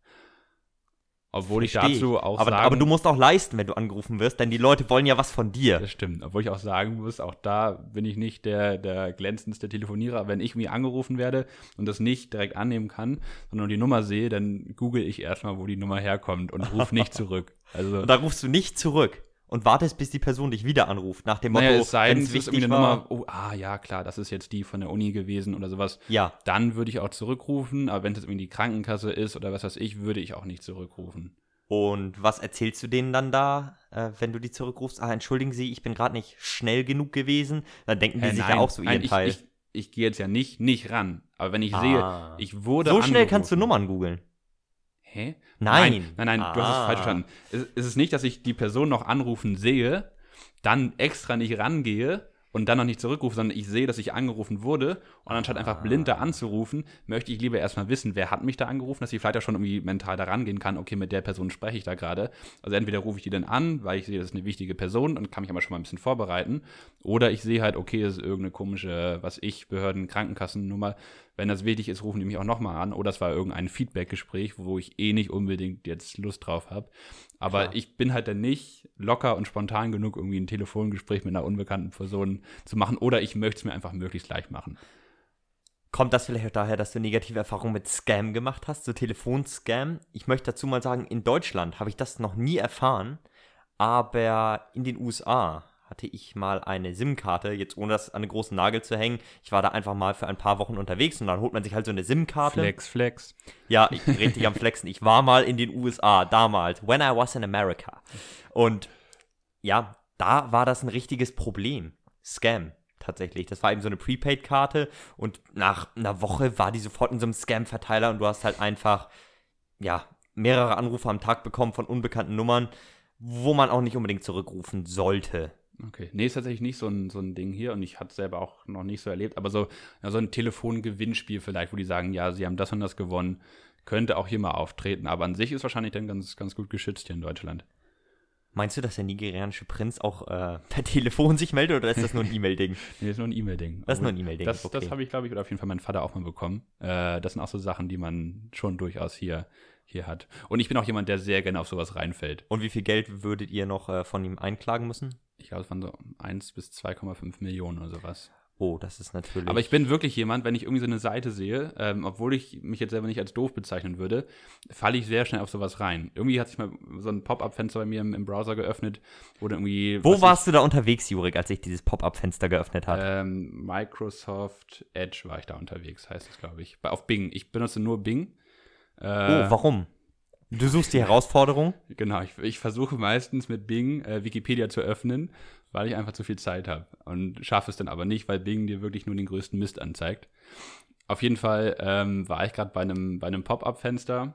Obwohl Versteh. ich dazu auch aber, sagen, aber du musst auch leisten, wenn du angerufen wirst, denn die Leute wollen ja was von dir. Das stimmt. Obwohl ich auch sagen muss, auch da bin ich nicht der, der glänzendste Telefonierer. Wenn ich mir angerufen werde und das nicht direkt annehmen kann, sondern die Nummer sehe, dann google ich erstmal, wo die Nummer herkommt und rufe nicht zurück. Also, und da rufst du nicht zurück und wartest, bis die Person dich wieder anruft, nach dem Motto, naja, es sei denn, es ist irgendwie eine Nummer, oh, ah, ja, klar, das ist jetzt die von der Uni gewesen oder sowas. Ja. Dann würde ich auch zurückrufen, aber wenn es irgendwie die Krankenkasse ist oder was weiß ich, würde ich auch nicht zurückrufen. Und was erzählst du denen dann da, äh, wenn du die zurückrufst? Ah, entschuldigen Sie, ich bin gerade nicht schnell genug gewesen. Dann denken die äh, sich nein, ja auch so ihren nein, Teil. Ich, ich, ich gehe jetzt ja nicht, nicht ran. Aber wenn ich ah. sehe, ich wurde. So schnell kannst du Nummern googeln. Hä? Nein. Nein, nein, nein ah. du hast es falsch ah. verstanden. Es, es ist nicht, dass ich die Person noch anrufen sehe, dann extra nicht rangehe und dann noch nicht zurückrufe, sondern ich sehe, dass ich angerufen wurde und anstatt einfach blind da anzurufen, möchte ich lieber erstmal wissen, wer hat mich da angerufen, dass ich vielleicht auch schon irgendwie mental da rangehen kann, okay, mit der Person spreche ich da gerade. Also entweder rufe ich die dann an, weil ich sehe, das ist eine wichtige Person und kann mich aber schon mal ein bisschen vorbereiten, oder ich sehe halt, okay, das ist irgendeine komische, was ich, Behörden, Krankenkassennummer, wenn das wichtig ist, rufen die mich auch nochmal an. Oder es war irgendein Feedback-Gespräch, wo ich eh nicht unbedingt jetzt Lust drauf habe. Aber Klar. ich bin halt dann nicht locker und spontan genug, irgendwie ein Telefongespräch mit einer unbekannten Person zu machen. Oder ich möchte es mir einfach möglichst leicht machen. Kommt das vielleicht daher, dass du negative Erfahrungen mit Scam gemacht hast, so Telefonscam? Ich möchte dazu mal sagen, in Deutschland habe ich das noch nie erfahren, aber in den USA hatte ich mal eine SIM-Karte, jetzt ohne das an den großen Nagel zu hängen. Ich war da einfach mal für ein paar Wochen unterwegs und dann holt man sich halt so eine SIM-Karte. Flex, Flex. Ja, ich bin richtig am Flexen. Ich war mal in den USA damals, when I was in America. Und ja, da war das ein richtiges Problem. Scam tatsächlich. Das war eben so eine Prepaid-Karte und nach einer Woche war die sofort in so einem Scam-Verteiler und du hast halt einfach, ja, mehrere Anrufe am Tag bekommen von unbekannten Nummern, wo man auch nicht unbedingt zurückrufen sollte. Okay. Nee, ist tatsächlich nicht so ein, so ein Ding hier und ich hatte es selber auch noch nicht so erlebt, aber so, ja, so ein Telefongewinnspiel vielleicht, wo die sagen, ja, sie haben das und das gewonnen, könnte auch hier mal auftreten, aber an sich ist wahrscheinlich dann ganz, ganz gut geschützt hier in Deutschland. Meinst du, dass der nigerianische Prinz auch äh, per Telefon sich meldet oder ist das nur ein E-Mail-Ding? nee, ist nur ein E-Mail-Ding. Das ist nur ein E-Mail-Ding. Das, okay. das habe ich, glaube ich, oder auf jeden Fall mein Vater auch mal bekommen. Äh, das sind auch so Sachen, die man schon durchaus hier hier hat. Und ich bin auch jemand, der sehr gerne auf sowas reinfällt. Und wie viel Geld würdet ihr noch äh, von ihm einklagen müssen? Ich glaube, es waren so 1 bis 2,5 Millionen oder sowas. Oh, das ist natürlich. Aber ich bin wirklich jemand, wenn ich irgendwie so eine Seite sehe, ähm, obwohl ich mich jetzt selber nicht als doof bezeichnen würde, falle ich sehr schnell auf sowas rein. Irgendwie hat sich mal so ein Pop-up-Fenster bei mir im, im, Browser geöffnet, wo irgendwie. Wo warst ich, du da unterwegs, Jurik, als ich dieses Pop-up-Fenster geöffnet habe? Ähm, Microsoft Edge war ich da unterwegs, heißt es, glaube ich. Auf Bing. Ich benutze nur Bing. Äh, oh, warum? Du suchst die Herausforderung? Genau, ich, ich versuche meistens mit Bing äh, Wikipedia zu öffnen weil ich einfach zu viel Zeit habe und schaffe es dann aber nicht, weil Bing dir wirklich nur den größten Mist anzeigt. Auf jeden Fall ähm, war ich gerade bei einem, bei einem Pop-up-Fenster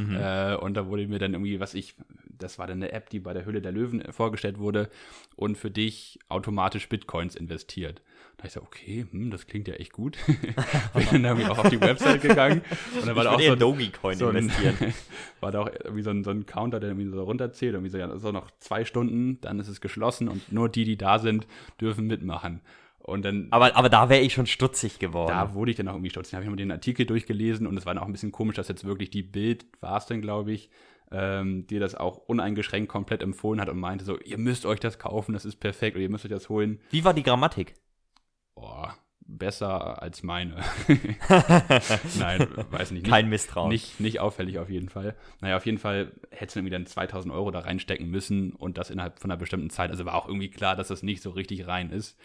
mhm. äh, und da wurde mir dann irgendwie, was ich, das war dann eine App, die bei der Hülle der Löwen vorgestellt wurde und für dich automatisch Bitcoins investiert. Da ich so, okay, hm, das klingt ja echt gut. Bin dann irgendwie auch auf die Website gegangen. Und dann war ich da auch so, Dogecoin so investieren. war da auch irgendwie so ein, so ein Counter, der irgendwie so runterzählt. Irgendwie so, ja, so noch zwei Stunden, dann ist es geschlossen und nur die, die da sind, dürfen mitmachen. Und dann, aber, aber da wäre ich schon stutzig geworden. Da wurde ich dann auch irgendwie stutzig. Da habe ich mal den Artikel durchgelesen und es war dann auch ein bisschen komisch, dass jetzt wirklich die Bild, war es denn, glaube ich, ähm, die das auch uneingeschränkt komplett empfohlen hat und meinte so, ihr müsst euch das kaufen, das ist perfekt oder ihr müsst euch das holen. Wie war die Grammatik? Boah, besser als meine. Nein, weiß nicht. Kein Misstrauen. Nicht, nicht auffällig auf jeden Fall. Naja, auf jeden Fall hättest du irgendwie dann 2000 Euro da reinstecken müssen und das innerhalb von einer bestimmten Zeit. Also war auch irgendwie klar, dass das nicht so richtig rein ist.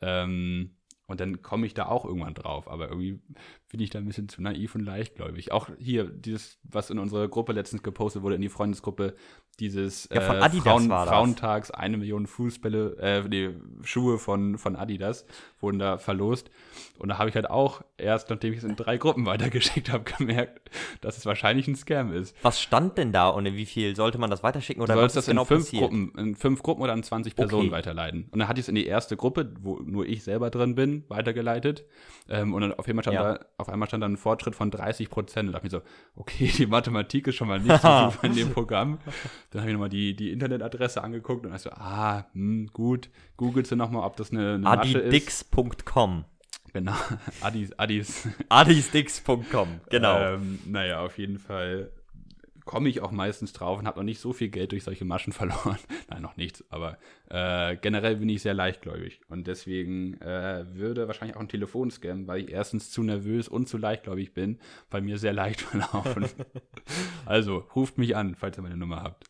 Ähm, und dann komme ich da auch irgendwann drauf. Aber irgendwie bin ich da ein bisschen zu naiv und leichtgläubig. Auch hier, dieses, was in unserer Gruppe letztens gepostet wurde, in die Freundesgruppe, dieses ja, von äh, Adidas Frauen, war das. Frauentags, eine Million Fußbälle, äh, nee, Schuhe von, von Adidas wurden da verlost. Und da habe ich halt auch erst, nachdem ich es in drei Gruppen weitergeschickt habe, gemerkt, dass es wahrscheinlich ein Scam ist. Was stand denn da und wie viel sollte man das weiterschicken? Oder du sollst das genau in fünf passiert? Gruppen, in fünf Gruppen oder an 20 Personen okay. weiterleiten. Und dann hatte ich es in die erste Gruppe, wo nur ich selber drin bin, weitergeleitet. Ähm, und dann auf einmal stand ja. da, auf einmal stand da ein Fortschritt von 30 Prozent. Und dachte mir so, okay, die Mathematik ist schon mal nicht so super in dem Programm. Dann habe ich nochmal die, die Internetadresse angeguckt und dachte so, ah, hm, gut, googelst du nochmal, ob das eine, eine. Adidix.com. Genau, Adis, Adis. Adisdix.com, genau. Ähm, naja, auf jeden Fall komme ich auch meistens drauf und habe noch nicht so viel Geld durch solche Maschen verloren. Nein, noch nichts, aber äh, generell bin ich sehr leichtgläubig und deswegen äh, würde wahrscheinlich auch ein Telefonscam, weil ich erstens zu nervös und zu leichtgläubig bin, bei mir sehr leicht verlaufen. also ruft mich an, falls ihr meine Nummer habt.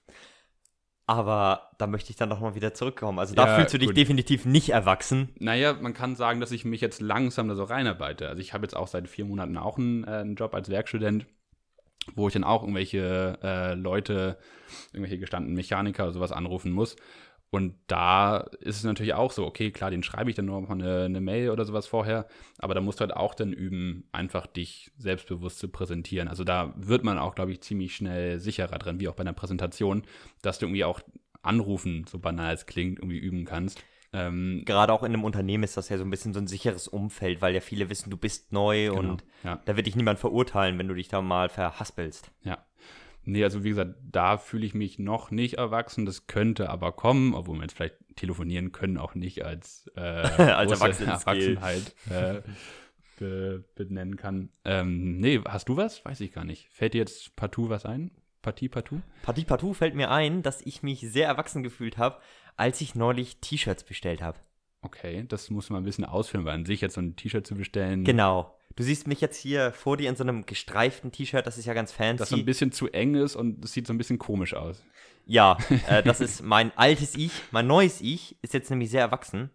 Aber da möchte ich dann nochmal wieder zurückkommen. Also da ja, fühlst du dich gut. definitiv nicht erwachsen. Naja, man kann sagen, dass ich mich jetzt langsam da so reinarbeite. Also ich habe jetzt auch seit vier Monaten auch einen, äh, einen Job als Werkstudent wo ich dann auch irgendwelche äh, Leute, irgendwelche gestandenen Mechaniker oder sowas anrufen muss. Und da ist es natürlich auch so, okay, klar, den schreibe ich dann nur noch mal eine, eine, Mail oder sowas vorher, aber da musst du halt auch dann üben, einfach dich selbstbewusst zu präsentieren. Also da wird man auch, glaube ich, ziemlich schnell sicherer drin, wie auch bei einer Präsentation, dass du irgendwie auch anrufen, so banal es klingt, irgendwie üben kannst. Ähm, Gerade auch in einem Unternehmen ist das ja so ein bisschen so ein sicheres Umfeld, weil ja viele wissen, du bist neu genau, und ja. da wird dich niemand verurteilen, wenn du dich da mal verhaspelst. Ja. Nee, also wie gesagt, da fühle ich mich noch nicht erwachsen. Das könnte aber kommen, obwohl wir jetzt vielleicht telefonieren können, auch nicht als, äh, als Erwachsenheit äh, be benennen kann. Ähm, nee, hast du was? Weiß ich gar nicht. Fällt dir jetzt partout was ein? Partie partout? Partie partout fällt mir ein, dass ich mich sehr erwachsen gefühlt habe, als ich neulich T-Shirts bestellt habe. Okay, das muss man ein bisschen ausführen, weil an sich jetzt so ein T-Shirt zu bestellen. Genau. Du siehst mich jetzt hier vor dir in so einem gestreiften T-Shirt, das ist ja ganz fancy. Das so ein bisschen zu eng ist und es sieht so ein bisschen komisch aus. Ja, äh, das ist mein altes Ich. Mein neues Ich ist jetzt nämlich sehr erwachsen.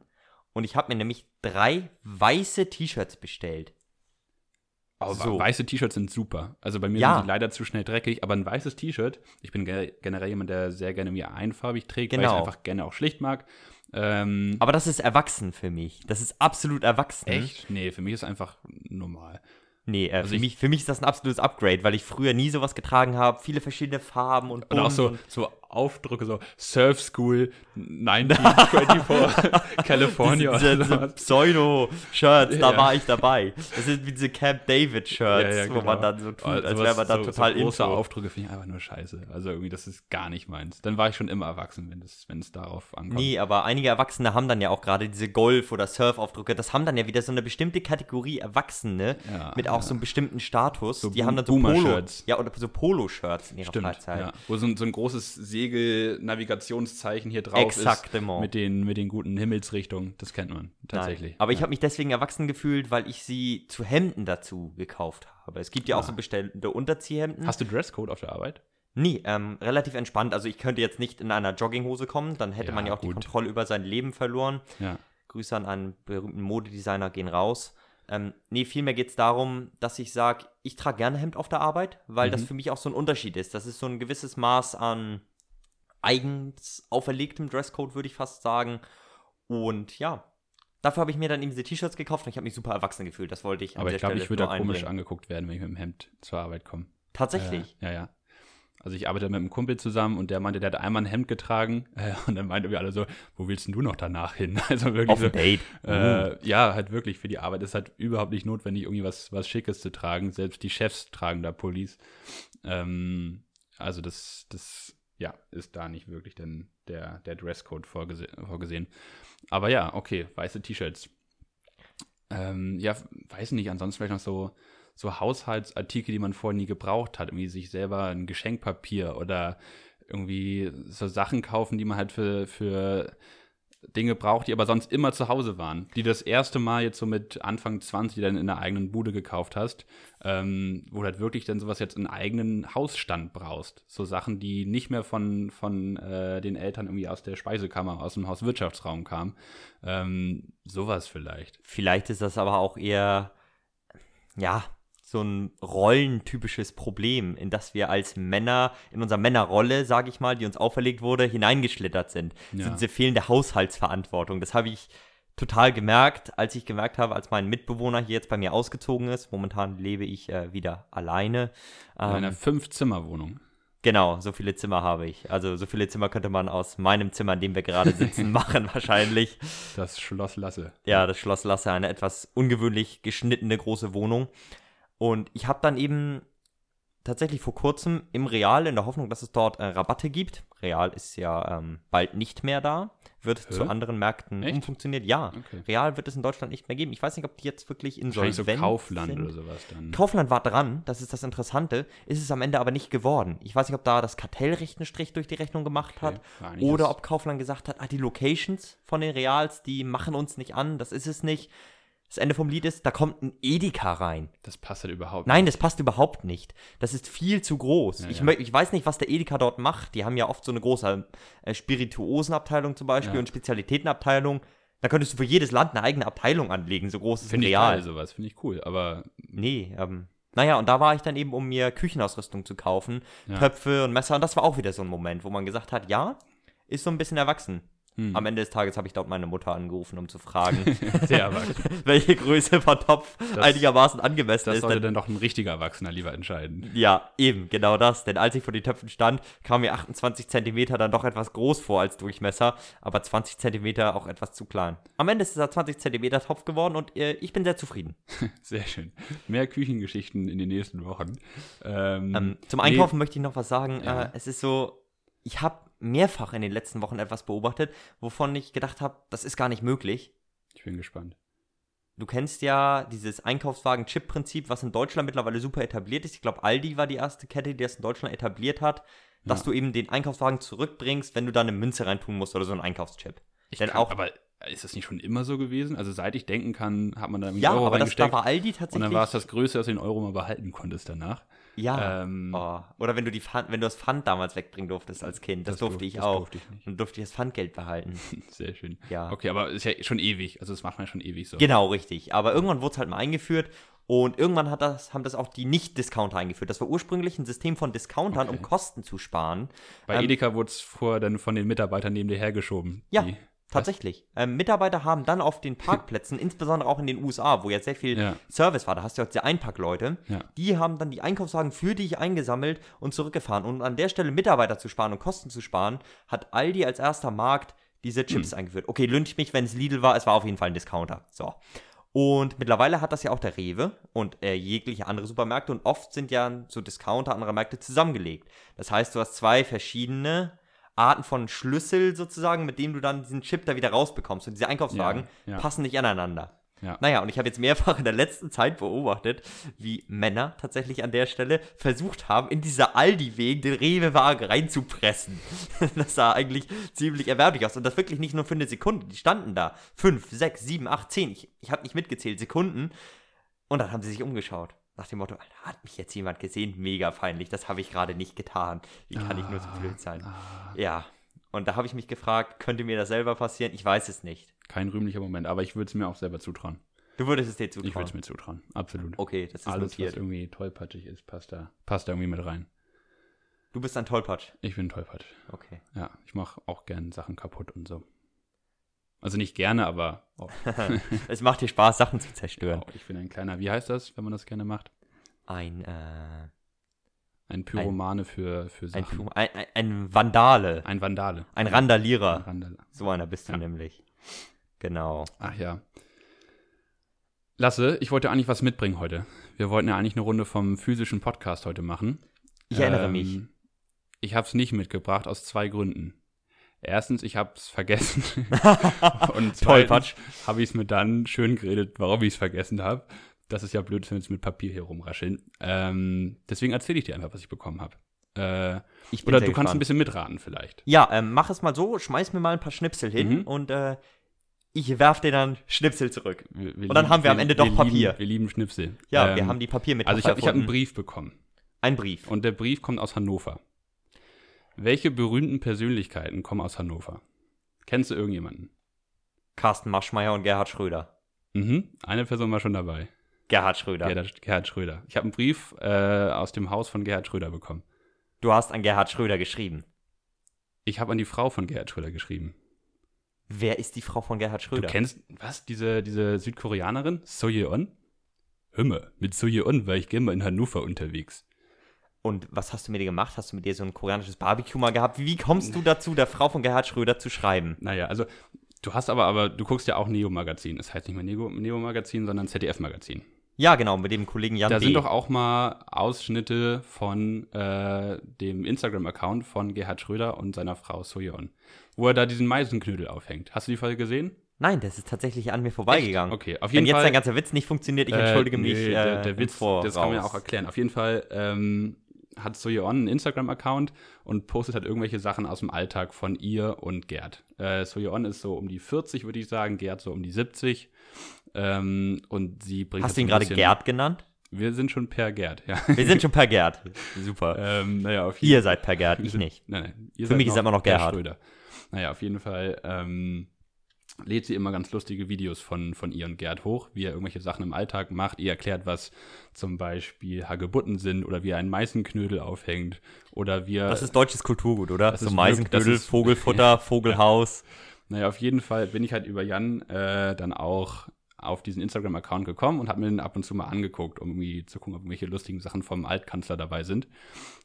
Und ich habe mir nämlich drei weiße T-Shirts bestellt. Aber so. weiße T-Shirts sind super. Also bei mir ja. sind die leider zu schnell dreckig, aber ein weißes T-Shirt, ich bin generell jemand, der sehr gerne mir einfarbig trägt, genau. weil ich es einfach gerne auch schlicht mag. Ähm, aber das ist erwachsen für mich. Das ist absolut erwachsen. Echt? Nee, für mich ist einfach normal. Nee, äh, also für, mich, für mich ist das ein absolutes Upgrade, weil ich früher nie sowas getragen habe. Viele verschiedene Farben und Und auch so, so Aufdrücke, so Surf School 1924 California. diese, diese, Pseudo-Shirts, da ja. war ich dabei. Das sind wie diese Camp David-Shirts, ja, ja, genau. wo man dann so tut, also als wäre man dann so, total so große Info. Aufdrücke finde ich einfach nur scheiße. Also irgendwie, das ist gar nicht meins. Dann war ich schon immer erwachsen, wenn es wenn darauf ankommt. Nee, aber einige Erwachsene haben dann ja auch gerade diese Golf- oder Surf-Aufdrücke. Das haben dann ja wieder so eine bestimmte Kategorie Erwachsene mit auch so einem bestimmten Status. So die haben dann so Polo, ja, oder so Polo-Shirts in ihrer Stimmt, Freizeit. Wo so ein, so ein großes Segel-Navigationszeichen hier drauf Exaktement. ist. Mit den, mit den guten Himmelsrichtungen. Das kennt man tatsächlich. Nein. Aber ich habe mich deswegen erwachsen gefühlt, weil ich sie zu Hemden dazu gekauft habe. Es gibt ja ah. auch so bestellte Unterziehhemden. Hast du Dresscode auf der Arbeit? Nie, ähm, relativ entspannt. Also ich könnte jetzt nicht in einer Jogginghose kommen, dann hätte ja, man ja auch gut. die Kontrolle über sein Leben verloren. Ja. Grüße an einen berühmten Modedesigner gehen raus. Ähm, nee, vielmehr geht es darum, dass ich sage, ich trage gerne Hemd auf der Arbeit, weil mhm. das für mich auch so ein Unterschied ist. Das ist so ein gewisses Maß an eigens auferlegtem Dresscode, würde ich fast sagen. Und ja, dafür habe ich mir dann eben diese T-Shirts gekauft und ich habe mich super erwachsen gefühlt. Das wollte ich Aber ich glaube, ich würde da komisch angeguckt werden, wenn ich mit dem Hemd zur Arbeit komme. Tatsächlich? Äh, ja, ja. Also ich arbeite mit einem Kumpel zusammen und der meinte, der hat einmal ein Hemd getragen äh, und dann meinten wir alle so, wo willst denn du noch danach hin? Also wirklich Auf so, Date. Äh, uh. Ja, halt wirklich für die Arbeit ist halt überhaupt nicht notwendig, irgendwie was, was Schickes zu tragen. Selbst die Chefs tragen da Pullis. Ähm, also das, das, ja, ist da nicht wirklich denn der, der Dresscode vorgese vorgesehen. Aber ja, okay, weiße T-Shirts. Ähm, ja, weiß nicht, ansonsten vielleicht noch so so Haushaltsartikel, die man vorher nie gebraucht hat, irgendwie sich selber ein Geschenkpapier oder irgendwie so Sachen kaufen, die man halt für, für Dinge braucht, die aber sonst immer zu Hause waren, die das erste Mal jetzt so mit Anfang 20 dann in der eigenen Bude gekauft hast, ähm, wo du halt wirklich dann sowas jetzt in eigenen Hausstand brauchst. So Sachen, die nicht mehr von, von äh, den Eltern irgendwie aus der Speisekammer, aus dem Hauswirtschaftsraum kamen. Ähm, sowas vielleicht. Vielleicht ist das aber auch eher, ja, so ein rollentypisches Problem, in das wir als Männer, in unserer Männerrolle, sage ich mal, die uns auferlegt wurde, hineingeschlittert sind. Ja. Diese fehlende Haushaltsverantwortung. Das habe ich total gemerkt, als ich gemerkt habe, als mein Mitbewohner hier jetzt bei mir ausgezogen ist. Momentan lebe ich äh, wieder alleine. In einer ähm, Fünf-Zimmer-Wohnung. Genau, so viele Zimmer habe ich. Also so viele Zimmer könnte man aus meinem Zimmer, in dem wir gerade sitzen, machen wahrscheinlich. Das Schloss Lasse. Ja, das Schloss Lasse, eine etwas ungewöhnlich geschnittene große Wohnung. Und ich habe dann eben tatsächlich vor kurzem im Real in der Hoffnung, dass es dort äh, Rabatte gibt. Real ist ja ähm, bald nicht mehr da, wird Hä? zu anderen Märkten Echt? umfunktioniert. Ja, okay. Real wird es in Deutschland nicht mehr geben. Ich weiß nicht, ob die jetzt wirklich insolvent so Kaufland sind. oder sowas dann. Kaufland war dran, das ist das Interessante, ist es am Ende aber nicht geworden. Ich weiß nicht, ob da das Kartellrecht einen Strich durch die Rechnung gemacht okay. hat oder ob Kaufland gesagt hat, ah, die Locations von den Reals, die machen uns nicht an, das ist es nicht das Ende vom Lied ist, da kommt ein Edeka rein. Das passt halt überhaupt nicht. Nein, das passt überhaupt nicht. Das ist viel zu groß. Ja, ich, ja. ich, weiß nicht, was der Edeka dort macht. Die haben ja oft so eine große äh, Spirituosenabteilung zum Beispiel ja. und Spezialitätenabteilung. Da könntest du für jedes Land eine eigene Abteilung anlegen. So groß ist Finde ich geil, sowas. Finde ich cool. Aber. Nee, ähm. Naja, und da war ich dann eben, um mir Küchenausrüstung zu kaufen, Töpfe und Messer. Und das war auch wieder so ein Moment, wo man gesagt hat, ja, ist so ein bisschen erwachsen. Hm. Am Ende des Tages habe ich dort meine Mutter angerufen, um zu fragen, welche Größe von Topf das, einigermaßen angemessen das ist. Das sollte dann doch ein richtiger Erwachsener lieber entscheiden. Ja, eben, genau das. Denn als ich vor den Töpfen stand, kam mir 28 Zentimeter dann doch etwas groß vor als Durchmesser, aber 20 Zentimeter auch etwas zu klein. Am Ende ist es ein 20 Zentimeter Topf geworden und äh, ich bin sehr zufrieden. Sehr schön. Mehr Küchengeschichten in den nächsten Wochen. Ähm, ähm, zum Einkaufen nee. möchte ich noch was sagen. Ja. Äh, es ist so, ich habe mehrfach in den letzten Wochen etwas beobachtet, wovon ich gedacht habe, das ist gar nicht möglich. Ich bin gespannt. Du kennst ja dieses Einkaufswagen-Chip-Prinzip, was in Deutschland mittlerweile super etabliert ist. Ich glaube, Aldi war die erste Kette, die das in Deutschland etabliert hat, dass ja. du eben den Einkaufswagen zurückbringst, wenn du da eine Münze reintun musst oder so einen Einkaufschip. Ich Denn kann, auch, aber ist das nicht schon immer so gewesen? Also seit ich denken kann, hat man da irgendwie ja, Euro aber das, da war Aldi tatsächlich. Und dann war es das Größte, dass du den Euro mal behalten konntest danach. Ja. Ähm, oh. Oder wenn du die Pfand, wenn du das Pfand damals wegbringen durftest als Kind. Das, das durfte ich das auch. Durfte ich. Dann durfte ich das Pfandgeld behalten. Sehr schön. Ja. Okay, aber ist ja schon ewig. Also das macht man ja schon ewig so. Genau, richtig. Aber irgendwann wurde es halt mal eingeführt. Und irgendwann hat das, haben das auch die Nicht-Discounter eingeführt. Das war ursprünglich ein System von Discountern, okay. um Kosten zu sparen. Bei ähm, Edeka wurde es vorher dann von den Mitarbeitern neben dir hergeschoben. Ja, die Tatsächlich. Ähm, Mitarbeiter haben dann auf den Parkplätzen, insbesondere auch in den USA, wo ja sehr viel ja. Service war, da hast du ja diese Einpackleute, ja. die haben dann die Einkaufswagen für dich eingesammelt und zurückgefahren. Und an der Stelle Mitarbeiter zu sparen und Kosten zu sparen, hat Aldi als erster Markt diese Chips hm. eingeführt. Okay, lüncht mich, wenn es Lidl war, es war auf jeden Fall ein Discounter. So. Und mittlerweile hat das ja auch der Rewe und äh, jegliche andere Supermärkte und oft sind ja so Discounter anderer Märkte zusammengelegt. Das heißt, du hast zwei verschiedene Arten von Schlüssel sozusagen, mit dem du dann diesen Chip da wieder rausbekommst. Und diese Einkaufswagen ja, ja. passen nicht aneinander. Ja. Naja, und ich habe jetzt mehrfach in der letzten Zeit beobachtet, wie Männer tatsächlich an der Stelle versucht haben, in dieser Aldi-Weg den Rewe-Wagen reinzupressen. das sah eigentlich ziemlich erwerblich aus. Und das wirklich nicht nur für eine Sekunde. Die standen da. Fünf, sechs, sieben, acht, zehn. Ich, ich habe nicht mitgezählt. Sekunden. Und dann haben sie sich umgeschaut. Nach dem Motto, Alter, hat mich jetzt jemand gesehen? Mega peinlich. Das habe ich gerade nicht getan. Wie kann ah, ich nur so blöd sein? Ah. Ja. Und da habe ich mich gefragt, könnte mir das selber passieren? Ich weiß es nicht. Kein rühmlicher Moment, aber ich würde es mir auch selber zutrauen. Du würdest es dir zutrauen? Ich würde es mir zutrauen, absolut. Okay, das ist Alles, notiert. was irgendwie tollpatschig ist, passt da, passt da irgendwie mit rein. Du bist ein Tollpatsch? Ich bin ein Tollpatsch. Okay. Ja, ich mache auch gerne Sachen kaputt und so. Also nicht gerne, aber. Oh. es macht dir Spaß, Sachen zu zerstören. Oh, ich bin ein kleiner, wie heißt das, wenn man das gerne macht? Ein, äh. Ein Pyromane ein, für, für Sachen. Ein, ein, ein, Vandale. Ein Vandale. Ein Randalierer. Ein Randal so einer bist du ja. nämlich. Genau. Ach ja. Lasse, ich wollte eigentlich was mitbringen heute. Wir wollten ja eigentlich eine Runde vom physischen Podcast heute machen. Ich erinnere ähm, mich. Ich habe es nicht mitgebracht aus zwei Gründen. Erstens, ich habe es vergessen. und zweitens habe ich es mir dann schön geredet, warum ich es vergessen habe das ist ja blöd, wenn wir jetzt mit Papier hier rumrascheln. Ähm, deswegen erzähle ich dir einfach, was ich bekommen habe. Äh, oder du kannst ein bisschen mitraten vielleicht. Ja, ähm, mach es mal so, schmeiß mir mal ein paar Schnipsel hin mhm. und äh, ich werf dir dann Schnipsel zurück. Wir, wir und dann haben wir, wir am Ende doch Papier. Lieben, wir lieben Schnipsel. Ja, ähm, wir haben die Papier mit. Also ich habe hab einen Brief bekommen. Ein Brief. Und der Brief kommt aus Hannover. Welche berühmten Persönlichkeiten kommen aus Hannover? Kennst du irgendjemanden? Carsten Maschmeyer und Gerhard Schröder. Mhm, eine Person war schon dabei. Gerhard Schröder. Gerhard, Gerhard Schröder. Ich habe einen Brief äh, aus dem Haus von Gerhard Schröder bekommen. Du hast an Gerhard Schröder geschrieben. Ich habe an die Frau von Gerhard Schröder geschrieben. Wer ist die Frau von Gerhard Schröder? Du kennst, was, diese, diese Südkoreanerin? Soyeon? Hümme, mit Soyeon war ich gerne mal in Hannover unterwegs. Und was hast du mit ihr gemacht? Hast du mit ihr so ein koreanisches Barbecue mal gehabt? Wie kommst du dazu, der Frau von Gerhard Schröder zu schreiben? Naja, also du hast aber, aber du guckst ja auch Neo-Magazin. Das heißt nicht mehr Neo-Magazin, sondern ZDF-Magazin. Ja, genau, mit dem Kollegen Jan Da B. sind doch auch mal Ausschnitte von äh, dem Instagram-Account von Gerhard Schröder und seiner Frau Soyeon, wo er da diesen Meisenknödel aufhängt. Hast du die Folge gesehen? Nein, das ist tatsächlich an mir vorbeigegangen. Echt? Okay, auf jeden Wenn Fall. jetzt dein ganzer Witz nicht funktioniert, ich entschuldige äh, nee, mich. Äh, der, der Witz, das kann man ja auch erklären. Auf jeden Fall ähm, hat Soyeon einen Instagram-Account und postet halt irgendwelche Sachen aus dem Alltag von ihr und Gerd. Äh, Soyeon ist so um die 40, würde ich sagen, Gerd so um die 70. Ähm, und sie bringt Hast du ihn gerade Gerd genannt? Wir sind schon per Gerd, ja. Wir sind schon per Gerd. Super. ähm, naja, auf jeden ihr seid per Gerd, ich sind, nicht. Nein, nein, Für mich ist immer noch Gerhard. Schröder. Naja, auf jeden Fall ähm, lädt sie immer ganz lustige Videos von, von ihr und Gerd hoch, wie er irgendwelche Sachen im Alltag macht. Ihr erklärt, was zum Beispiel Hagebutten sind oder wie er einen Meißenknödel aufhängt oder wie er. Das ist deutsches Kulturgut, oder? Das so Meißenknödel, Vogelfutter, Vogelhaus. Naja, auf jeden Fall bin ich halt über Jan äh, dann auch auf diesen Instagram-Account gekommen und habe mir den ab und zu mal angeguckt, um irgendwie zu gucken, ob irgendwelche lustigen Sachen vom Altkanzler dabei sind.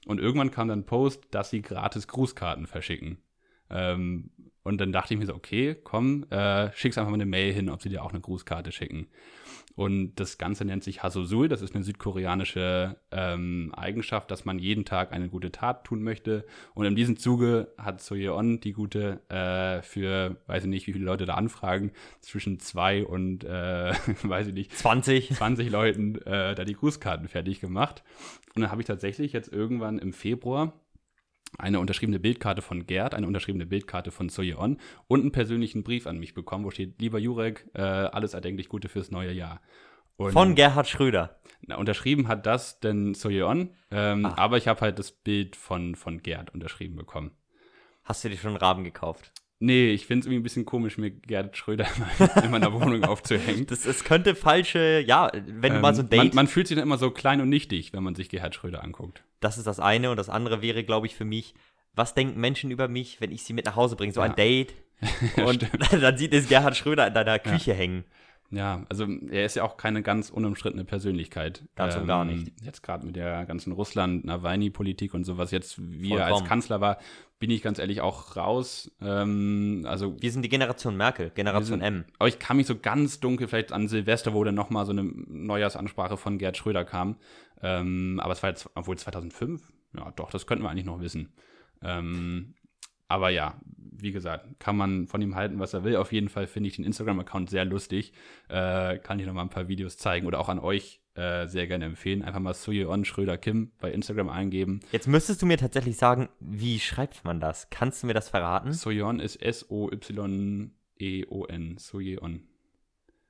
Und irgendwann kam dann ein Post, dass sie gratis Grußkarten verschicken. Ähm, und dann dachte ich mir so, okay, komm, äh, schick's einfach mal eine Mail hin, ob sie dir auch eine Grußkarte schicken. Und das Ganze nennt sich Hasosul. Das ist eine südkoreanische ähm, Eigenschaft, dass man jeden Tag eine gute Tat tun möchte. Und in diesem Zuge hat Soyeon die gute äh, für, weiß ich nicht, wie viele Leute da anfragen, zwischen zwei und, äh, weiß ich nicht, 20, 20 Leuten äh, da die Grußkarten fertig gemacht. Und dann habe ich tatsächlich jetzt irgendwann im Februar eine unterschriebene Bildkarte von Gerd, eine unterschriebene Bildkarte von Soyeon und einen persönlichen Brief an mich bekommen, wo steht, lieber Jurek, äh, alles erdenklich Gute fürs neue Jahr. Und, von Gerhard Schröder. Na, unterschrieben hat das denn Soyeon, ähm, ah. aber ich habe halt das Bild von, von Gerd unterschrieben bekommen. Hast du dir schon einen Raben gekauft? Nee, ich finde es irgendwie ein bisschen komisch, mir Gerhard Schröder in meiner Wohnung aufzuhängen. Das, das könnte falsche, ja, wenn ähm, du mal so ein Date. Man, man, fühlt sich dann immer so klein und nichtig, wenn man sich Gerhard Schröder anguckt. Das ist das eine und das andere wäre, glaube ich, für mich, was denken Menschen über mich, wenn ich sie mit nach Hause bringe? So ja. ein Date. und dann sieht es Gerhard Schröder in deiner Küche ja. hängen. Ja, also er ist ja auch keine ganz unumstrittene Persönlichkeit. Ganz ähm, und gar nicht. Jetzt gerade mit der ganzen Russland-Nawalny-Politik und sowas, jetzt wie Vollkommen. er als Kanzler war, bin ich ganz ehrlich auch raus. Ähm, also Wir sind die Generation Merkel, Generation sind, M. Aber ich kann mich so ganz dunkel vielleicht an Silvester, wo dann nochmal so eine Neujahrsansprache von Gerd Schröder kam. Ähm, aber es war jetzt, obwohl 2005, ja doch, das könnten wir eigentlich noch wissen. Ähm, aber ja, wie gesagt, kann man von ihm halten, was er will. Auf jeden Fall finde ich den Instagram-Account sehr lustig. Äh, kann ich noch mal ein paar Videos zeigen oder auch an euch äh, sehr gerne empfehlen. Einfach mal Suyeon Schröder Kim bei Instagram eingeben. Jetzt müsstest du mir tatsächlich sagen, wie schreibt man das? Kannst du mir das verraten? Suyeon ist S-O-Y-E-O-N. Suyeon.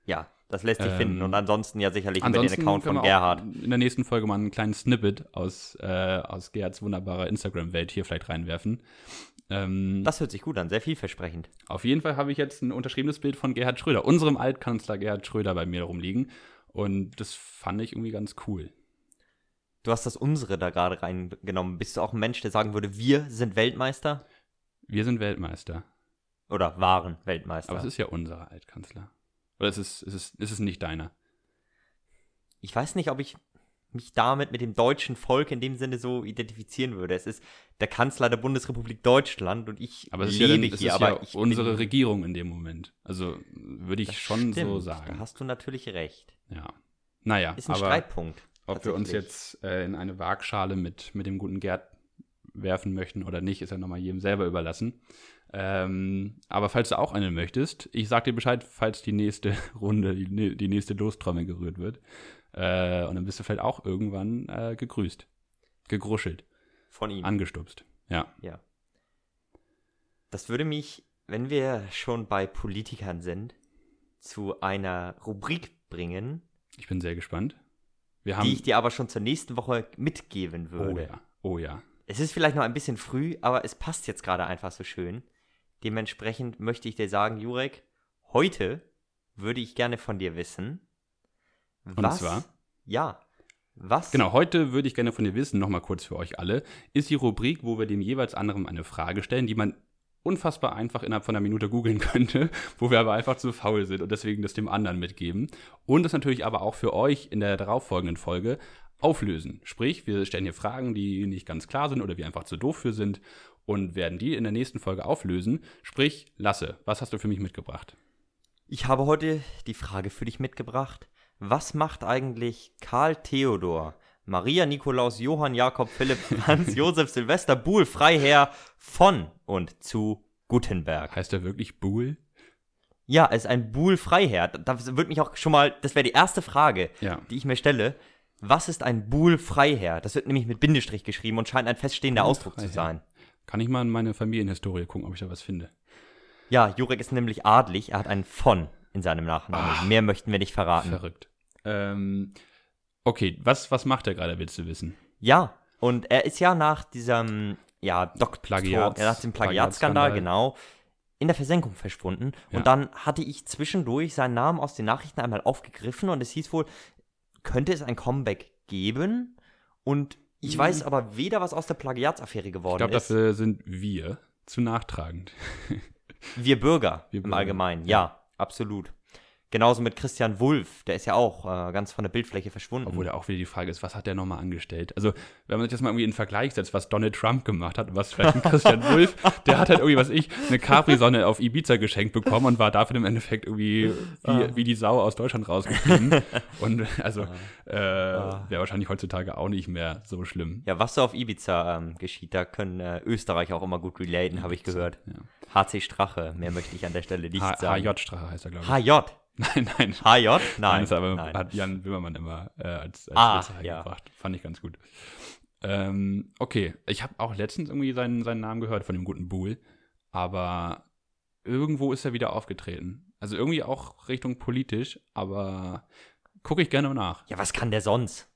Ja, das lässt sich Ähm, finden. Und ansonsten ja sicherlich über Ansonsten den Account von Gerhard. In der nächsten Folge mal einen kleinen Snippet aus, äh, aus Gerhards wunderbarer Instagram-Welt hier vielleicht reinwerfen. Ähm, Das hört sich gut an, sehr vielversprechend. Auf jeden Fall habe ich jetzt ein unterschriebenes Bild von Gerhard Schröder, unserem Altkanzler Gerhard Schröder, bei mir rumliegen. Und das fand ich irgendwie ganz cool. Du hast das unsere da gerade reingenommen. Bist du auch ein Mensch, der sagen würde, wir sind Weltmeister? Wir sind Weltmeister. Oder waren Weltmeister? Aber es ist ja unser Altkanzler. Oder ist es, ist es, ist es nicht deiner? ich weiß nicht, ob ich mich damit mit dem deutschen Volk in dem Sinne so identifizieren würde. Es ist der Kanzler der Bundesrepublik Deutschland und ich Aber es ist lebe ja, dann, hier, aber ja unsere bin, Regierung in dem Moment. Also würde ich schon so stimmt, sagen. Da hast du natürlich recht. Ja. Naja, Ist ein aber Streitpunkt. ob wir uns jetzt äh, in eine Waagschale mit, mit dem guten Gerd werfen möchten oder nicht, ist ja nochmal jedem selber überlassen. Ähm, aber falls du auch eine möchtest, ich sag dir Bescheid, falls die nächste Runde, die, die nächste Lostrommel gerührt wird. Äh, und dann bist du vielleicht auch irgendwann äh, gegrüßt, gegruschelt, von ihm. angestupst. Ja. Ja. Das würde mich, wenn wir schon bei Politikern sind, zu einer Rubrik bringen, Ich bin sehr gespannt. Wir haben. die ich dir aber schon zur nächsten Woche mitgeben würde. oh ja, oh ja. Es ist vielleicht noch ein bisschen früh, aber es passt jetzt gerade einfach so schön. Dementsprechend möchte ich dir sagen, Jurek, heute würde ich gerne von dir wissen, Und was. zwar? Ja. Was? Genau, heute würde ich gerne von dir wissen, nochmal kurz für euch alle, ist die Rubrik, wo wir dem jeweils anderen eine Frage stellen, die man unfassbar einfach innerhalb von einer Minute googeln könnte, wo wir aber einfach zu faul sind und deswegen das dem anderen mitgeben. Und das natürlich aber auch für euch in der darauffolgenden Folge auflösen. Sprich, wir stellen hier Fragen, die nicht ganz klar sind oder wir einfach zu doof für sind und werden die in der nächsten Folge auflösen. Sprich, Lasse, was hast du für mich mitgebracht? Ich habe heute die Frage für dich mitgebracht. Was macht eigentlich Karl Theodor, Maria Nikolaus, Johann Jakob, Philipp, Franz, Josef, Silvester, Buhl, Freiherr von und zu Gutenberg? Heißt er wirklich Buhl? Ja, es ist ein Buhl-Freiherr. Das wird mich auch schon mal, das wäre die erste Frage, Ja. die ich mir stelle. Was ist ein Buhl-Freiherr? Das wird nämlich mit Bindestrich geschrieben und scheint ein feststehender Ausdruck zu sein. Kann ich mal in meine Familienhistorie gucken, ob ich da was finde? Ja, Jurek ist nämlich adlig. Er hat einen von in seinem Nachnamen. Ah. Mehr möchten wir nicht verraten. Verrückt. Ähm, okay, was, was macht er gerade, willst du wissen? Ja, und er ist ja nach diesem, ja, Doktor, Plagiats- ja, nach dem Plagiatsskandal. Plagiatskandal, genau, in der Versenkung verschwunden. Ja. Und dann hatte ich zwischendurch seinen Namen aus den Nachrichten einmal aufgegriffen und es hieß wohl, könnte es ein Comeback geben? Und ich Mhm. weiß aber weder, was aus der Plagiatsaffäre Ich geworden glaube, ist. dafür sind wir zu nachtragend. Wir Bürger Wir im Bürger, Allgemeinen, ja, absolut. Genauso mit Christian Wulff, der ist ja auch äh, ganz von der Bildfläche verschwunden. Obwohl da auch wieder die Frage ist, was hat der nochmal angestellt? Also, wenn man sich das mal irgendwie in Vergleich setzt, was Donald Trump gemacht hat und was vielleicht ein Christian Wulff, der hat halt irgendwie, was ich, eine Capri-Sonne auf Ibiza geschenkt bekommen und war dafür im Endeffekt irgendwie wie, wie die Sau aus Deutschland rausgeflogen. und also, äh, wäre wahrscheinlich heutzutage auch nicht mehr so schlimm. Ja, was so auf Ibiza ähm, geschieht, da können äh, Österreicher auch immer gut relaten, habe ich gehört. Ja. HC Strache, mehr möchte ich an der Stelle nicht H- sagen. HJ-Strache heißt er, glaube ich. HJ. Nein, nein. HJ? Nein, Nein. das aber nein. hat Jan Böhmermann immer äh, als, als Ah, Witz ja. eingebracht. Fand ich ganz gut. Ähm, okay, ich habe auch letztens irgendwie seinen, seinen Namen gehört von dem guten Buhl, aber irgendwo ist er wieder aufgetreten. Also irgendwie auch Richtung politisch, aber gucke ich gerne nach. Ja, was kann der sonst?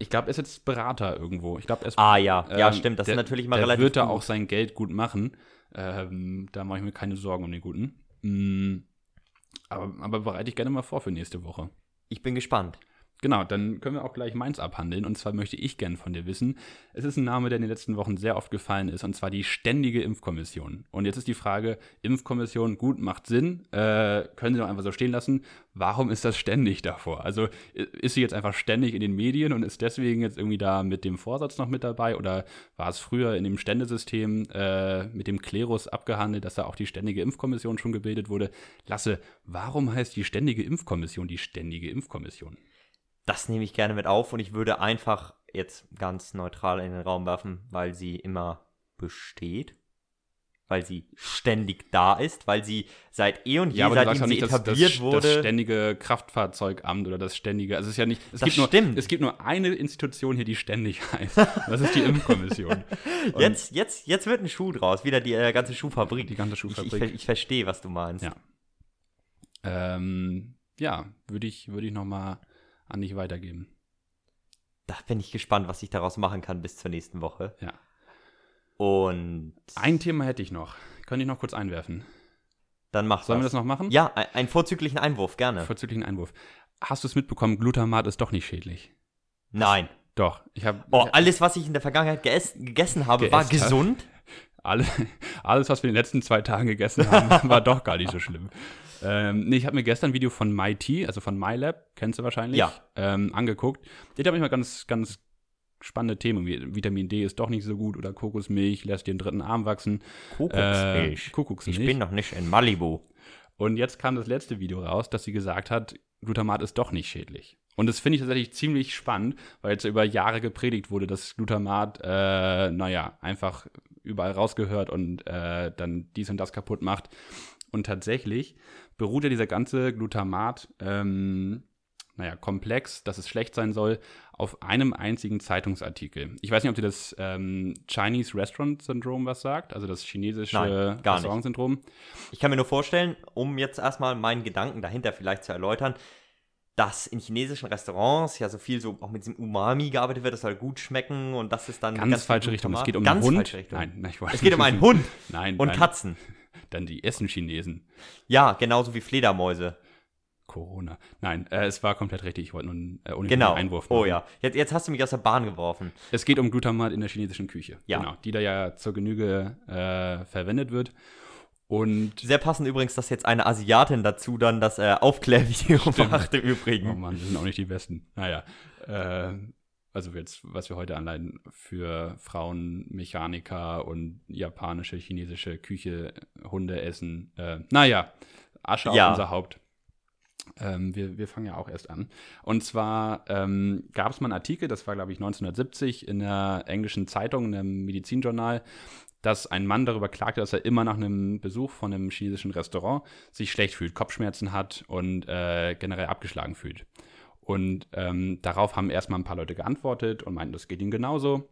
Ich glaube, er ist jetzt Berater irgendwo. Ich glaube, er ist Ah ja, ja ähm, stimmt, das der, ist natürlich immer der relativ wird da gut. auch sein Geld gut machen. Ähm, da mache ich mir keine Sorgen um den Guten. Mm, aber, aber bereite ich gerne mal vor für nächste Woche. Ich bin gespannt. Genau, dann können wir auch gleich meins abhandeln. Und zwar möchte ich gern von dir wissen. Es ist ein Name, der in den letzten Wochen sehr oft gefallen ist, und zwar die Ständige Impfkommission. Und jetzt ist die Frage: Impfkommission, gut, macht Sinn. Äh, können Sie doch einfach so stehen lassen. Warum ist das ständig davor? Also ist sie jetzt einfach ständig in den Medien und ist deswegen jetzt irgendwie da mit dem Vorsatz noch mit dabei? Oder war es früher in dem Ständesystem äh, mit dem Klerus abgehandelt, dass da auch die Ständige Impfkommission schon gebildet wurde? Lasse, warum heißt die Ständige Impfkommission die Ständige Impfkommission? Das nehme ich gerne mit auf und ich würde einfach jetzt ganz neutral in den Raum werfen, weil sie immer besteht. weil sie ständig da ist, weil sie seit eh und je, Ja, seitdem sie nicht, etabliert das, wurde. das ständige Kraftfahrzeugamt oder das ständige, also es ist ja nicht, es Das gibt nur, es gibt nur eine Institution hier, die ständig heißt. Das ist die Impfkommission. Und jetzt, jetzt, jetzt wird ein Schuh draus, wieder die äh, ganze Schuhfabrik. Die ganze Ich, ich, Schuhfabrik. ver- ich verstehe, was du meinst. Ja. Ähm, ja, würde ich, würde ich nochmal an dich weitergeben. Da bin ich gespannt, was ich daraus machen kann bis zur nächsten Woche. Ja. Und Ein Thema hätte ich noch. Könnte ich noch kurz einwerfen. dann mach Sollen wir das. das noch machen? Ja, ein- einen vorzüglichen Einwurf, gerne. Vorzüglichen Einwurf. Hast du es mitbekommen, Glutamat ist doch nicht schädlich. Nein. Doch, ich habe Oh, alles, was ich in der Vergangenheit geess gegessen habe, war gesund. Alle, alles, was wir in den letzten zwei Tagen gegessen haben, war doch gar nicht so schlimm. Ähm, nee, ich habe mir gestern ein Video von MyT, also von MyLab, kennst du wahrscheinlich, Ja. ähm, angeguckt. Die haben manchmal ganz, ganz spannende Themen. Wie Vitamin D ist doch nicht so gut oder Kokosmilch lässt dir den dritten Arm wachsen. Kuckucksmilch. Äh, Kuckucksmilch. ich bin noch nicht in Malibu. Und jetzt kam das letzte Video raus, dass sie gesagt hat, Glutamat ist doch nicht schädlich. Und das finde ich tatsächlich ziemlich spannend, weil jetzt über Jahre gepredigt wurde, dass Glutamat, äh, naja, einfach überall rausgehört und äh, dann dies und das kaputt macht. Und tatsächlich beruht ja dieser ganze Glutamat, ähm, naja, Komplex, dass es schlecht sein soll, auf einem einzigen Zeitungsartikel. Ich weiß nicht, ob dir das ähm, Chinese Restaurant Syndrome was sagt, also das chinesische nicht. Restaurant-Syndrom. Ich kann mir nur vorstellen, um jetzt erstmal meinen Gedanken dahinter vielleicht zu erläutern, dass in chinesischen Restaurants ja so viel so auch mit diesem Umami gearbeitet wird, das soll gut schmecken und das ist dann Ganz, viel falsche Richtung. Es geht um ganz einen Hund. Nein, nein, ich weiß Es geht um einen Hund Nein, und nein. Katzen. Dann die essen Chinesen. Ja, genauso wie Fledermäuse. Corona. Nein, äh, es war komplett richtig. Ich wollte nur einen äh, Genau. Einwurf Oh machen. ja. Jetzt, jetzt hast du mich aus der Bahn geworfen. Es geht um Glutamat in der chinesischen Küche. Ja. Genau, die da ja zur Genüge äh, verwendet wird. Und Sehr passend übrigens, dass jetzt eine Asiatin dazu dann das äh, Aufklärvideo machte Oh übrigens. Mann, wir sind auch nicht die Besten. Naja, äh, also jetzt, was wir heute allein für Frauen, Mechaniker und japanische, chinesische Küche, Hunde essen. Äh, naja, Asche Ja. auf unser Haupt. Ähm, wir, wir fangen ja auch erst an. Und zwar ähm, gab es mal einen Artikel, das war glaube ich 1970 in der englischen Zeitung, in einem Medizinjournal, dass ein Mann darüber klagte, dass er immer nach einem Besuch von einem chinesischen Restaurant sich schlecht fühlt, Kopfschmerzen hat und äh, generell abgeschlagen fühlt. Und ähm, darauf haben erstmal ein paar Leute geantwortet und meinten, das geht ihnen genauso.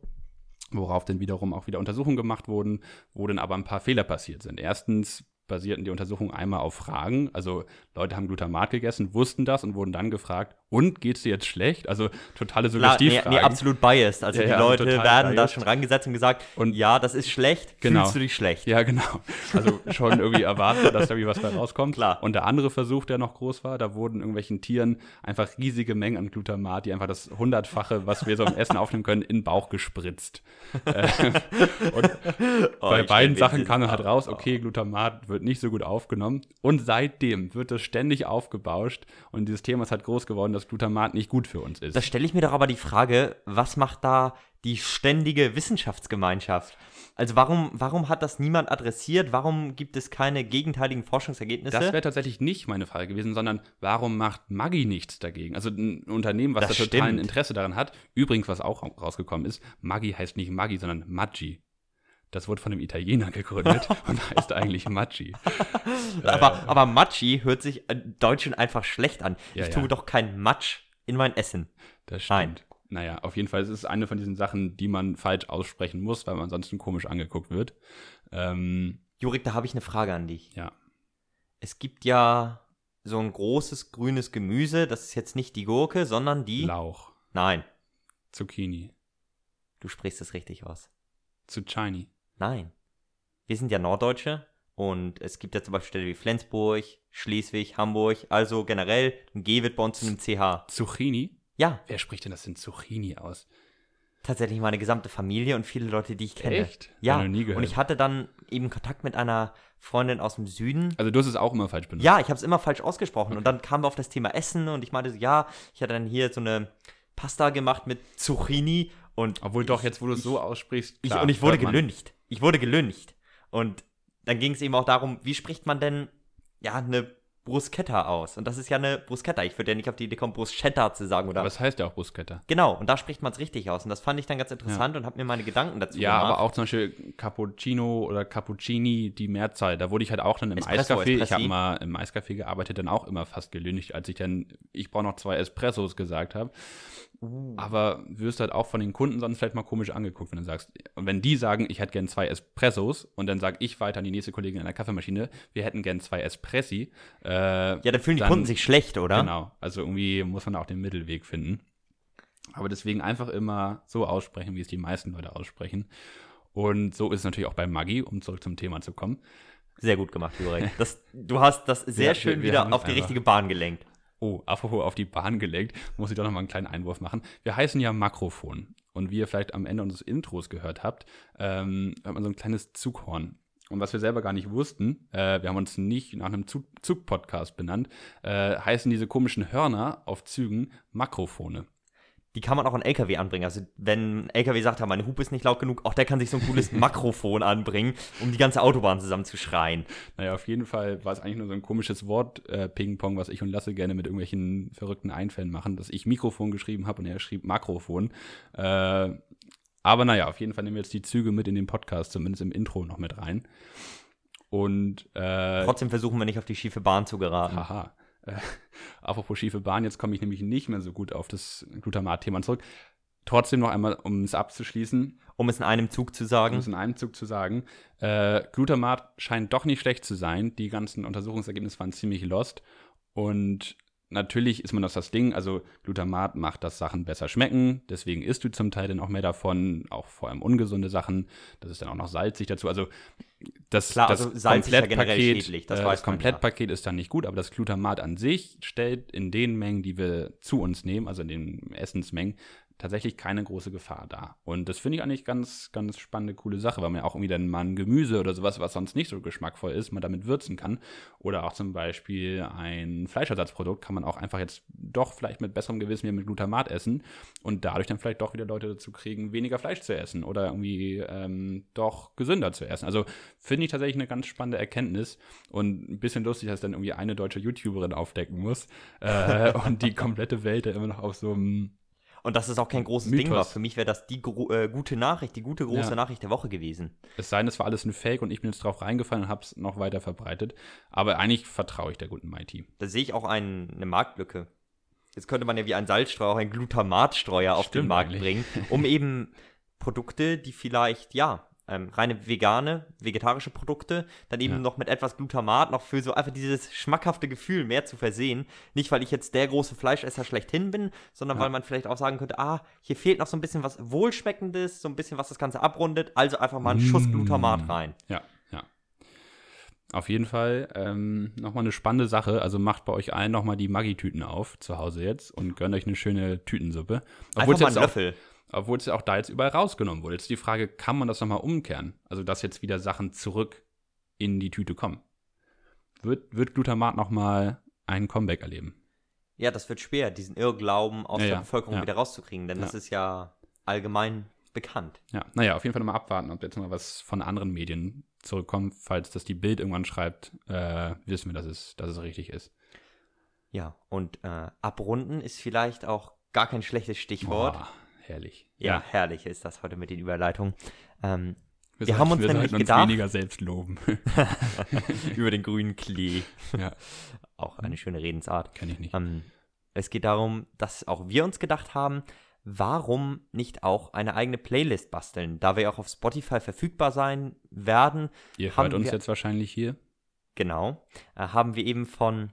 Worauf dann wiederum auch wieder Untersuchungen gemacht wurden, wo dann aber ein paar Fehler passiert sind. Erstens basierten die Untersuchungen einmal auf Fragen. Also Leute haben Glutamat gegessen, wussten das und wurden dann gefragt, und geht's dir jetzt schlecht? Also totale Klar, nee, nee, absolut biased. Also Ja, die ja, Leute werden da biased. schon rangesetzt und gesagt, Und- ja, das ist schlecht, Genau. fühlst du dich schlecht. Ja, genau. Also schon irgendwie erwartbar, dass da irgendwie was bei rauskommt. Klar. Und der andere Versuch, der noch groß war, da wurden irgendwelchen Tieren einfach riesige Mengen an Glutamat, die einfach das hundertfache, was wir so im Essen aufnehmen können, in den Bauch gespritzt. Äh, und Oh, bei beiden Sachen kam dann halt raus, oh. okay, Glutamat wird nicht so gut aufgenommen. Und seitdem wird das ständig aufgebauscht und dieses Thema ist halt groß geworden, dass Glutamat nicht gut für uns ist. Da stelle ich mir doch aber die Frage, was macht da die ständige Wissenschaftsgemeinschaft? Also warum, warum hat das niemand adressiert? Warum gibt es keine gegenteiligen Forschungsergebnisse? Das wäre tatsächlich nicht meine Frage gewesen, sondern warum macht Maggi nichts dagegen? Also ein Unternehmen, was Das da total ein. Interesse daran hat. Übrigens, was auch rausgekommen ist, Maggi heißt nicht Maggi, sondern Maggi. Das wurde von einem Italiener gegründet und heißt eigentlich Maggi. aber, aber Matschi hört sich in Deutschen einfach schlecht an. Ja, ich tue ja. doch kein Matsch in mein Essen. Das Nein. stimmt. Naja, auf jeden Fall ist es eine von diesen Sachen, die man falsch aussprechen muss, weil man ansonsten komisch angeguckt wird. Ähm, Jurik, da habe ich eine Frage an dich. ja. Es gibt ja so ein großes grünes Gemüse, das ist jetzt nicht die Gurke, sondern die. Lauch, Nein, Zucchini, du sprichst es richtig aus. Zucchini. Nein. Wir sind ja Norddeutsche und es gibt ja zum Beispiel Städte wie Flensburg, Schleswig, Hamburg, also generell ein G wird bei uns zu einem CH. Zucchini? Ja, Wer spricht denn das in Zucchini aus? tatsächlich meine gesamte Familie und viele Leute, die ich kenne. Echt? Ja, ich noch nie gehört. und ich hatte dann eben Kontakt mit einer Freundin aus dem Süden. Also du hast es auch immer falsch benutzt. Ja, ich habe es immer falsch ausgesprochen. Und dann kamen wir auf das Thema Essen und ich meinte so, ja, ich hatte dann hier so eine Pasta gemacht mit Zucchini und Obwohl doch, jetzt wo du es so aussprichst. ich, klar, und ich wurde gelüncht. Ich wurde gelüncht. Und dann ging es eben auch darum, wie spricht man denn ja eine Bruschetta aus. Und das ist ja eine Bruschetta. Ich würde ja nicht auf die Idee kommen, Bruschetta zu sagen. Oder aber es heißt ja auch Bruschetta. Genau, und da spricht man es richtig aus. Und das fand ich dann ganz interessant ja. und habe mir meine Gedanken dazu ja, gemacht. Ja, aber auch zum Beispiel Cappuccino oder Cappuccini, die Mehrzahl. Da wurde ich halt auch dann im Espresso, Eiscafé, ich habe mal im Eiscafé gearbeitet, dann auch immer fast gelündigt, als ich dann, ich brauche noch zwei Espressos gesagt habe. Uh. Aber wirst halt auch von den Kunden sonst vielleicht mal komisch angeguckt, wenn du sagst, und wenn die sagen, ich hätte gern zwei Espressos und dann sage ich weiter an die nächste Kollegin in der Kaffeemaschine, wir hätten gern zwei Espressi. Äh, ja, dann fühlen die dann, Kunden sich schlecht, oder? Genau, also irgendwie muss man auch den Mittelweg finden. Aber deswegen einfach immer so aussprechen, wie es die meisten Leute aussprechen. Und so ist es natürlich auch bei Maggi, um zurück zum Thema zu kommen. Sehr gut gemacht, Jurek. Das, du hast das sehr ja, schön wir, wieder auf die richtige Bahn gelenkt. Oh, apropos auf die Bahn gelenkt, muss ich doch noch mal einen kleinen Einwurf machen. Wir heißen ja Makrofon. Und wie ihr vielleicht am Ende unseres Intros gehört habt, ähm, hat man so ein kleines Zughorn. Und was wir selber gar nicht wussten, äh, wir haben uns nicht nach einem Zug-Podcast benannt, äh, heißen diese komischen Hörner auf Zügen Makrofone die kann man auch an LKW anbringen. Also wenn ein LKW sagt, ja, meine Hupe ist nicht laut genug, auch der kann sich so ein cooles Makrofon anbringen, um die ganze Autobahn zusammen zu schreien. Naja, auf jeden Fall war es eigentlich nur so ein komisches Wort äh, Ping-Pong, was ich und Lasse gerne mit irgendwelchen verrückten Einfällen machen, dass ich Mikrofon geschrieben habe und er schrieb Makrofon. Äh, aber naja, auf jeden Fall nehmen wir jetzt die Züge mit in den Podcast, zumindest im Intro noch mit rein. Und äh, trotzdem versuchen wir nicht auf die schiefe Bahn zu geraten. Haha. Äh, apropos schiefe Bahn, jetzt komme ich nämlich nicht mehr so gut auf das Glutamat-Thema zurück. Trotzdem noch einmal, um es abzuschließen. Um es in einem Zug zu sagen. Um es in einem Zug zu sagen. Äh, Glutamat scheint doch nicht schlecht zu sein. Die ganzen Untersuchungsergebnisse waren ziemlich lost. Und natürlich ist man das das Ding, also Glutamat macht, dass Sachen besser schmecken, deswegen isst du zum Teil dann auch mehr davon, auch vor allem ungesunde Sachen, das ist dann auch noch salzig dazu, also das, Klar, das also Komplettpaket, ja das, äh, das Komplettpaket ja. ist dann nicht gut, aber das Glutamat an sich stellt in den Mengen, die wir zu uns nehmen, also in den Essensmengen, tatsächlich keine große Gefahr da. Und das finde ich eigentlich ganz, ganz spannende, coole Sache, weil man ja auch irgendwie dann mal ein Gemüse oder sowas, was sonst nicht so geschmackvoll ist, man damit würzen kann. Oder auch zum Beispiel ein Fleischersatzprodukt kann man auch einfach jetzt doch vielleicht mit besserem Gewissen mit Glutamat essen und dadurch dann vielleicht doch wieder Leute dazu kriegen, weniger Fleisch zu essen oder irgendwie ähm, doch gesünder zu essen. Also finde ich tatsächlich eine ganz spannende Erkenntnis und ein bisschen lustig, dass dann irgendwie eine deutsche YouTuberin aufdecken muss äh, und die komplette Welt da immer noch auf so einem und dass es auch kein großes Mythos. Ding war. Für mich wäre das die äh, gute Nachricht, die gute große ja. Nachricht der Woche gewesen. Es sei denn, es war alles ein Fake und ich bin jetzt drauf reingefallen und habe es noch weiter verbreitet. Aber eigentlich vertraue ich der guten Mighty. Da sehe ich auch ein, eine Marktlücke. Jetzt könnte man ja wie ein Salzstreuer auch einen Glutamatstreuer auf den Markt eigentlich. bringen, um eben Produkte, die vielleicht, ja, ähm, reine vegane, vegetarische Produkte, dann eben ja. noch mit etwas Glutamat, noch für so einfach dieses schmackhafte Gefühl mehr zu versehen. Nicht, weil ich jetzt der große Fleischesser schlechthin bin, sondern ja. weil man vielleicht auch sagen könnte, ah, hier fehlt noch so ein bisschen was Wohlschmeckendes, so ein bisschen was das Ganze abrundet, also einfach mal einen mmh. Schuss Glutamat rein. Ja, ja. Auf jeden Fall ähm, nochmal eine spannende Sache. Also macht bei euch allen nochmal die Maggi-Tüten auf zu Hause jetzt und gönnt euch eine schöne Tütensuppe. Obwohl einfach mal einen Löffel. Auch, obwohl es ja auch da jetzt überall rausgenommen wurde. Jetzt die Frage, kann man das nochmal umkehren? Also, dass jetzt wieder Sachen zurück in die Tüte kommen. Wird, wird Glutamat nochmal ein Comeback erleben? Ja, das wird schwer, diesen Irrglauben aus ja, der Bevölkerung ja. wieder rauszukriegen, denn das ist ja allgemein bekannt. Ja, naja, auf jeden Fall nochmal abwarten, ob jetzt mal was von anderen Medien zurückkommt. Falls das die Bild irgendwann schreibt, äh, wissen wir, dass es, dass es richtig ist. Ja, und äh, abrunden ist vielleicht auch gar kein schlechtes Stichwort. Boah herrlich. Ja, ja, herrlich ist das heute mit den Überleitungen. Ähm, wir, wir haben uns wir nämlich uns gedacht, weniger selbst loben. über den grünen Klee. Ja. Auch eine schöne Redensart. Kenn ich nicht. Ähm, es geht darum, dass auch wir uns gedacht haben, warum nicht auch eine eigene Playlist basteln, da wir auch auf Spotify verfügbar sein werden. Ihr hört uns jetzt wahrscheinlich hier. Genau. Äh, haben wir eben von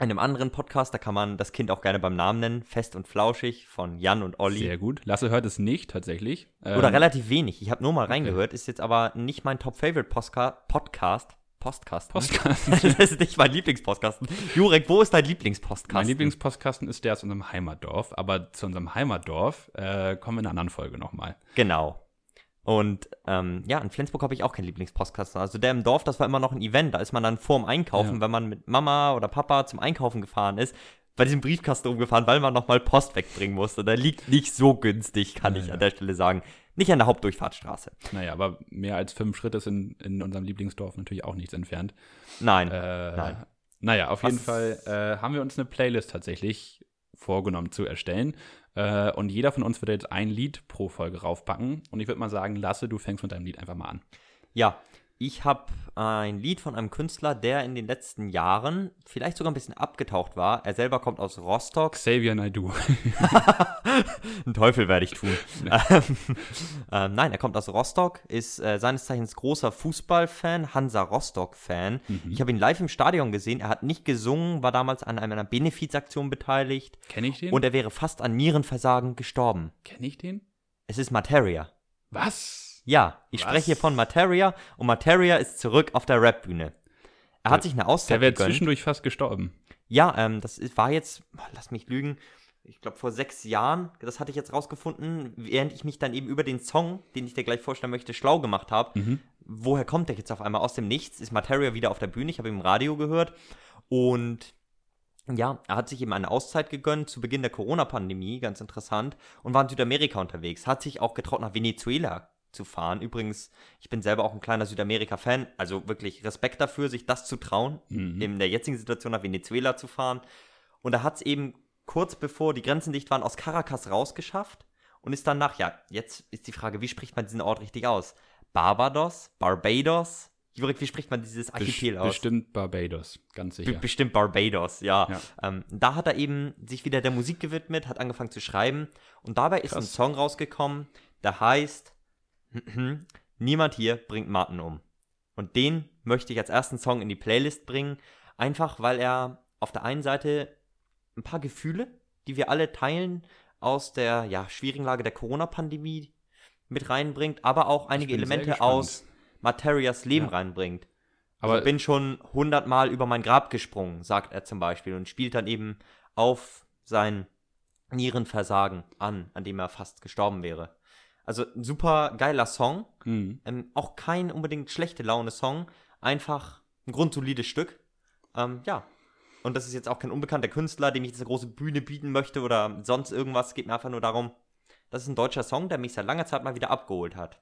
einem anderen Podcast, da kann man das Kind auch gerne beim Namen nennen, Fest und Flauschig von Jan und Olli. Sehr gut. Lasse hört es nicht tatsächlich. Oder ähm, relativ wenig. Ich habe nur mal reingehört, okay. ist jetzt aber nicht mein Top-Favorite Podcast. Postkasten. Postkasten. das ist nicht mein Lieblingspostkasten. Jurek, wo ist dein Lieblingspostkasten? Mein Lieblingspostkasten ist der aus unserem Heimatdorf, aber zu unserem Heimatdorf äh, kommen wir in einer anderen Folge nochmal. Genau. Und ähm, ja, in Flensburg habe ich auch keinen Lieblingspostkasten. Also der im Dorf, das war immer noch ein Event. Da ist man dann vorm Einkaufen, ja. wenn man mit Mama oder Papa zum Einkaufen gefahren ist, bei diesem Briefkasten rumgefahren, weil man nochmal Post wegbringen musste. Der liegt nicht so günstig, kann ja, ich an der Stelle sagen. Nicht an der Hauptdurchfahrtsstraße. Naja, aber mehr als fünf Schritte sind in unserem Lieblingsdorf natürlich auch nichts entfernt. Nein. Äh, nein. Naja, auf Was? jeden Fall äh, haben wir uns eine Playlist tatsächlich vorgenommen zu erstellen. Äh, und jeder von uns wird jetzt ein Lied pro Folge raufpacken. Und ich würde mal sagen, Lasse, du fängst mit deinem Lied einfach mal an. Ja, ich habe ein Lied von einem Künstler, der in den letzten Jahren vielleicht sogar ein bisschen abgetaucht war. Er selber kommt aus Rostock. Xavier Naidoo. Ein Teufel werde ich tun. ähm, ähm, nein, er kommt aus Rostock, ist äh, seines Zeichens großer Fußballfan, Hansa Rostock-Fan. Mhm. Ich habe ihn live im Stadion gesehen. Er hat nicht gesungen, war damals an einer Benefizaktion beteiligt. Kenne ich den? Und er wäre fast an Nierenversagen gestorben. Kenne ich den? Es ist Materia. Was? Ja, ich Was? spreche hier von Materia und Materia ist zurück auf der Rap-Bühne. Er hat sich eine Auszeit Der wäre zwischendurch fast gestorben. Ja, ähm, das war jetzt, lass mich lügen, ich glaube vor sechs Jahren, das hatte ich jetzt rausgefunden, während ich mich dann eben über den Song, den ich dir gleich vorstellen möchte, schlau gemacht habe. Mhm. Woher kommt der jetzt auf einmal? Aus dem Nichts ist Materia wieder auf der Bühne, ich habe ihn im Radio gehört und ja, er hat sich eben eine Auszeit gegönnt zu Beginn der Corona-Pandemie, ganz interessant, und war in Südamerika unterwegs. Hat sich auch getraut, nach Venezuela zu fahren. Übrigens, ich bin selber auch ein kleiner Südamerika-Fan, also wirklich Respekt dafür, sich das zu trauen, mhm. in der jetzigen Situation nach Venezuela zu fahren. Und er hat es eben kurz bevor die Grenzen dicht waren aus Caracas rausgeschafft und ist dann nach, ja, jetzt ist die Frage, wie spricht man diesen Ort richtig aus? Barbados? Barbados? Wie spricht man dieses Archipel Best, aus? Bestimmt Barbados, ganz sicher. Be bestimmt Barbados, ja. ja. Ähm, da hat er eben sich wieder der Musik gewidmet, hat angefangen zu schreiben und dabei ist Krass. ein Song rausgekommen, der heißt Niemand hier bringt Martin um. Und den möchte ich als ersten Song in die Playlist bringen, einfach weil er auf der einen Seite ein paar Gefühle, die wir alle teilen, aus der ja, schwierigen Lage der Corona-Pandemie mit reinbringt, aber auch einige Elemente aus Materias Leben ja. reinbringt. Aber ich bin schon hundertmal über mein Grab gesprungen, sagt er zum Beispiel, und spielt dann eben auf sein Nierenversagen an, an dem er fast gestorben wäre. Also ein super geiler Song. Mhm. Ähm, auch kein unbedingt schlechte Laune-Song. Einfach ein grundsolides Stück. Ähm, ja. Und das ist jetzt auch kein unbekannter Künstler, dem ich jetzt eine große Bühne bieten möchte oder sonst irgendwas. Es geht mir einfach nur darum, das ist ein deutscher Song, der mich seit langer Zeit mal wieder abgeholt hat.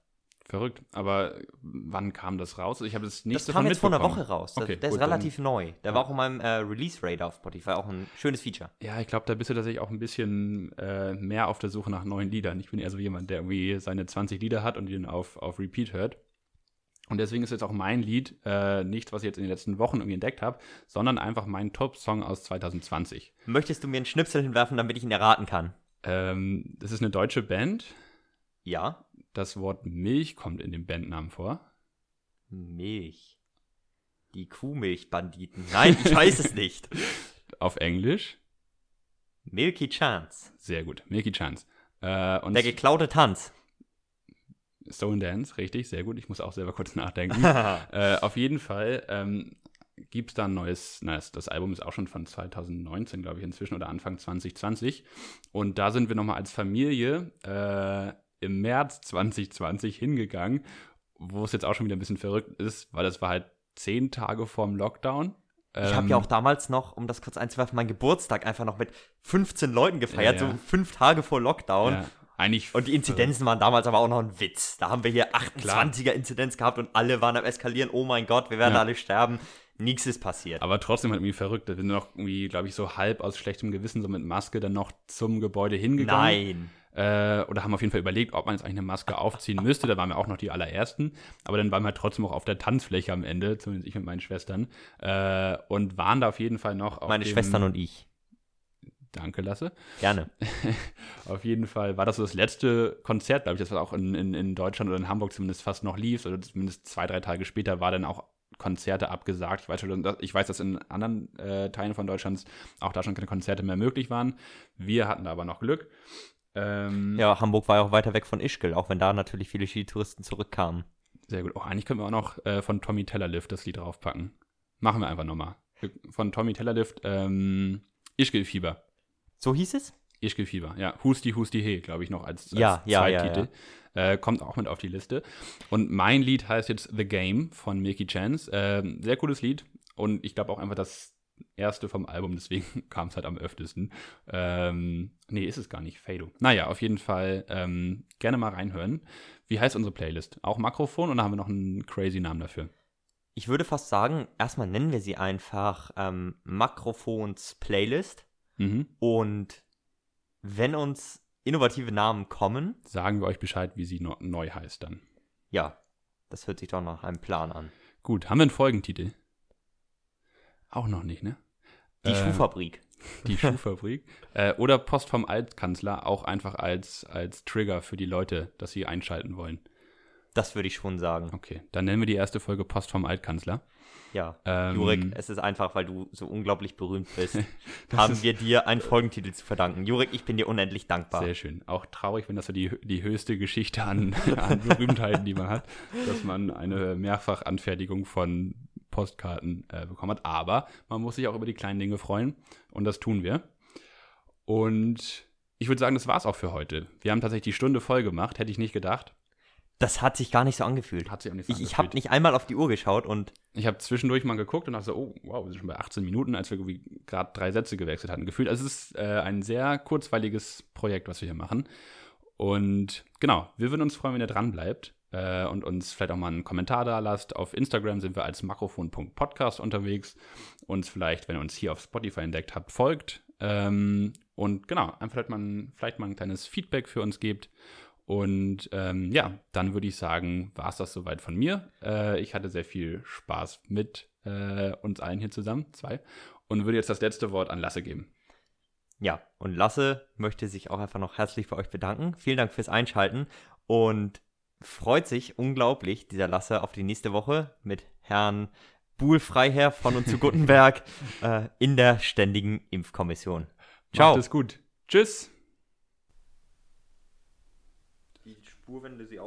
Verrückt. Aber wann kam das raus? Ich habe es nicht Das kam jetzt vor einer Woche raus. Okay, der gut, ist relativ neu. Der ja. war auch in meinem äh, Release-Radar auf Spotify. Auch ein schönes Feature. Ja, ich glaube, da bist du tatsächlich auch ein bisschen äh, mehr auf der Suche nach neuen Liedern. Ich bin eher so jemand, der irgendwie seine 20 Lieder hat und die dann auf, auf Repeat hört. Und deswegen ist jetzt auch mein Lied äh, nichts, was ich jetzt in den letzten Wochen irgendwie entdeckt habe, sondern einfach mein Top-Song aus 2020. Möchtest du mir einen Schnipsel hinwerfen, damit ich ihn erraten kann? Ähm, das ist eine deutsche Band. Ja. Das Wort Milch kommt in dem Bandnamen vor. Milch. Die Kuhmilchbanditen. Nein, ich weiß es nicht. Auf Englisch? Milky Chance. Sehr gut, Milky Chance. Äh, Der geklaute Tanz. Stone Dance, richtig, sehr gut. Ich muss auch selber kurz nachdenken. äh, auf jeden Fall ähm, gibt es da ein neues, na, das Album ist auch schon von 2019, glaube ich, inzwischen oder Anfang 2020. Und da sind wir nochmal als Familie äh, im März 2020 hingegangen, wo es jetzt auch schon wieder ein bisschen verrückt ist, weil das war halt zehn Tage vorm Lockdown. Ich habe ja ähm, auch damals noch, um das kurz einzuwerfen, meinen Geburtstag einfach noch mit 15 Leuten gefeiert, ja, ja. so fünf Tage vor Lockdown. Ja, eigentlich und die Inzidenzen waren damals aber auch noch ein Witz. Da haben wir hier 28er Inzidenz gehabt und alle waren am Eskalieren. Oh mein Gott, wir werden alle sterben. Nichts ist passiert. Aber trotzdem halt irgendwie verrückt. Wir sind noch irgendwie, glaube ich, so halb aus schlechtem Gewissen, so mit Maske dann noch zum Gebäude hingegangen. Nein. Äh, oder haben auf jeden Fall überlegt, ob man jetzt eigentlich eine Maske aufziehen müsste. Da waren wir auch noch die allerersten. Aber dann waren wir trotzdem auch auf der Tanzfläche am Ende, zumindest ich mit meinen Schwestern. Äh, und waren da auf jeden Fall noch auf Meine dem, Schwestern und ich. Danke, Lasse. Gerne. auf jeden Fall war das so das letzte Konzert, glaube ich, das was auch in, in, in Deutschland oder in Hamburg zumindest fast noch lief. Oder zumindest zwei, drei Tage später war dann auch Konzerte abgesagt. Ich weiß, schon, ich weiß dass in anderen äh, Teilen von Deutschland auch da schon keine Konzerte mehr möglich waren. Wir hatten da aber noch Glück. Ähm, ja, Hamburg war ja auch weiter weg von Ischgl, auch wenn da natürlich viele Skitouristen zurückkamen. Sehr gut. Oh, eigentlich können wir auch noch äh, von Tommy Tellerlift das Lied draufpacken. Machen wir einfach nochmal. Von Tommy Tellerlift, ähm, Ischgl-Fieber. So hieß es? Ischgl-Fieber, ja. Husti, Husti, He, glaube ich, noch als, als ja, ja, Zweititel. Ja, ja. Äh, kommt auch mit auf die Liste. Und mein Lied heißt jetzt The Game von Milky Chance. Äh, sehr cooles Lied. Und ich glaube auch einfach, dass erste vom Album, deswegen kam es halt am öftesten. Ähm, nee, ist es gar nicht, Fado. Naja, auf jeden Fall ähm, gerne mal reinhören. Wie heißt unsere Playlist? Auch Makrofon oder haben wir noch einen crazy Namen dafür? ich würde fast sagen, erstmal nennen wir sie einfach ähm, Makrofons Playlist. Mhm. Und wenn uns innovative Namen kommen, Sagen wir euch Bescheid, wie sie neu heißt dann. ja, das hört sich doch nach einem Plan an. Gut, haben wir einen Folgentitel? Auch noch nicht, ne? Die Ähm, Schuhfabrik. Die Schuhfabrik. äh, oder Post vom Altkanzler, auch einfach als, als Trigger für die Leute, dass sie einschalten wollen. Das würde ich schon sagen. Okay, dann nennen wir die erste Folge Post vom Altkanzler. Ja. Ähm, Jurek, es ist einfach, weil du so unglaublich berühmt bist, haben wir dir einen Folgentitel zu verdanken. Jurek, ich bin dir unendlich dankbar. Sehr schön. Auch traurig, wenn das so die, die höchste Geschichte an, an Berühmtheiten, die man hat, dass man eine Mehrfachanfertigung von Postkarten äh, bekommen hat. Aber man muss sich auch über die kleinen Dinge freuen und das tun wir. Und ich würde sagen, das war's auch für heute. Wir haben tatsächlich die Stunde voll gemacht, hätte ich nicht gedacht. Das hat sich gar nicht so angefühlt. Hat sich auch nicht so Ich, ich habe angefühlt. nicht einmal auf die Uhr geschaut und Ich habe zwischendurch mal geguckt und dachte so, oh, wow, wir sind schon bei 18 Minuten, als wir gerade drei Sätze gewechselt hatten. Gefühlt, also es ist äh, ein sehr kurzweiliges Projekt, was wir hier machen. Und genau, wir würden uns freuen, wenn ihr dran bleibt äh, und uns vielleicht auch mal einen Kommentar da lasst. Auf Instagram sind wir als makrofon.podcast unterwegs. Uns vielleicht, wenn ihr uns hier auf Spotify entdeckt habt, folgt. Ähm, und genau, einfach vielleicht mal, ein- vielleicht mal ein kleines Feedback für uns gebt. Und ähm, ja, dann würde ich sagen, war es das soweit von mir. Äh, ich hatte sehr viel Spaß mit äh, uns allen hier zusammen, zwei. Und würde jetzt das letzte Wort an Lasse geben. ja, und Lasse möchte sich auch einfach noch herzlich bei euch bedanken. Vielen Dank fürs Einschalten und freut sich unglaublich, dieser Lasse, auf die nächste Woche mit Herrn Buhl-Freiherr von und zu Guttenberg äh, in der Ständigen Impfkommission. Ciao. Macht es gut. Tschüss. Die Spur, wenn du sie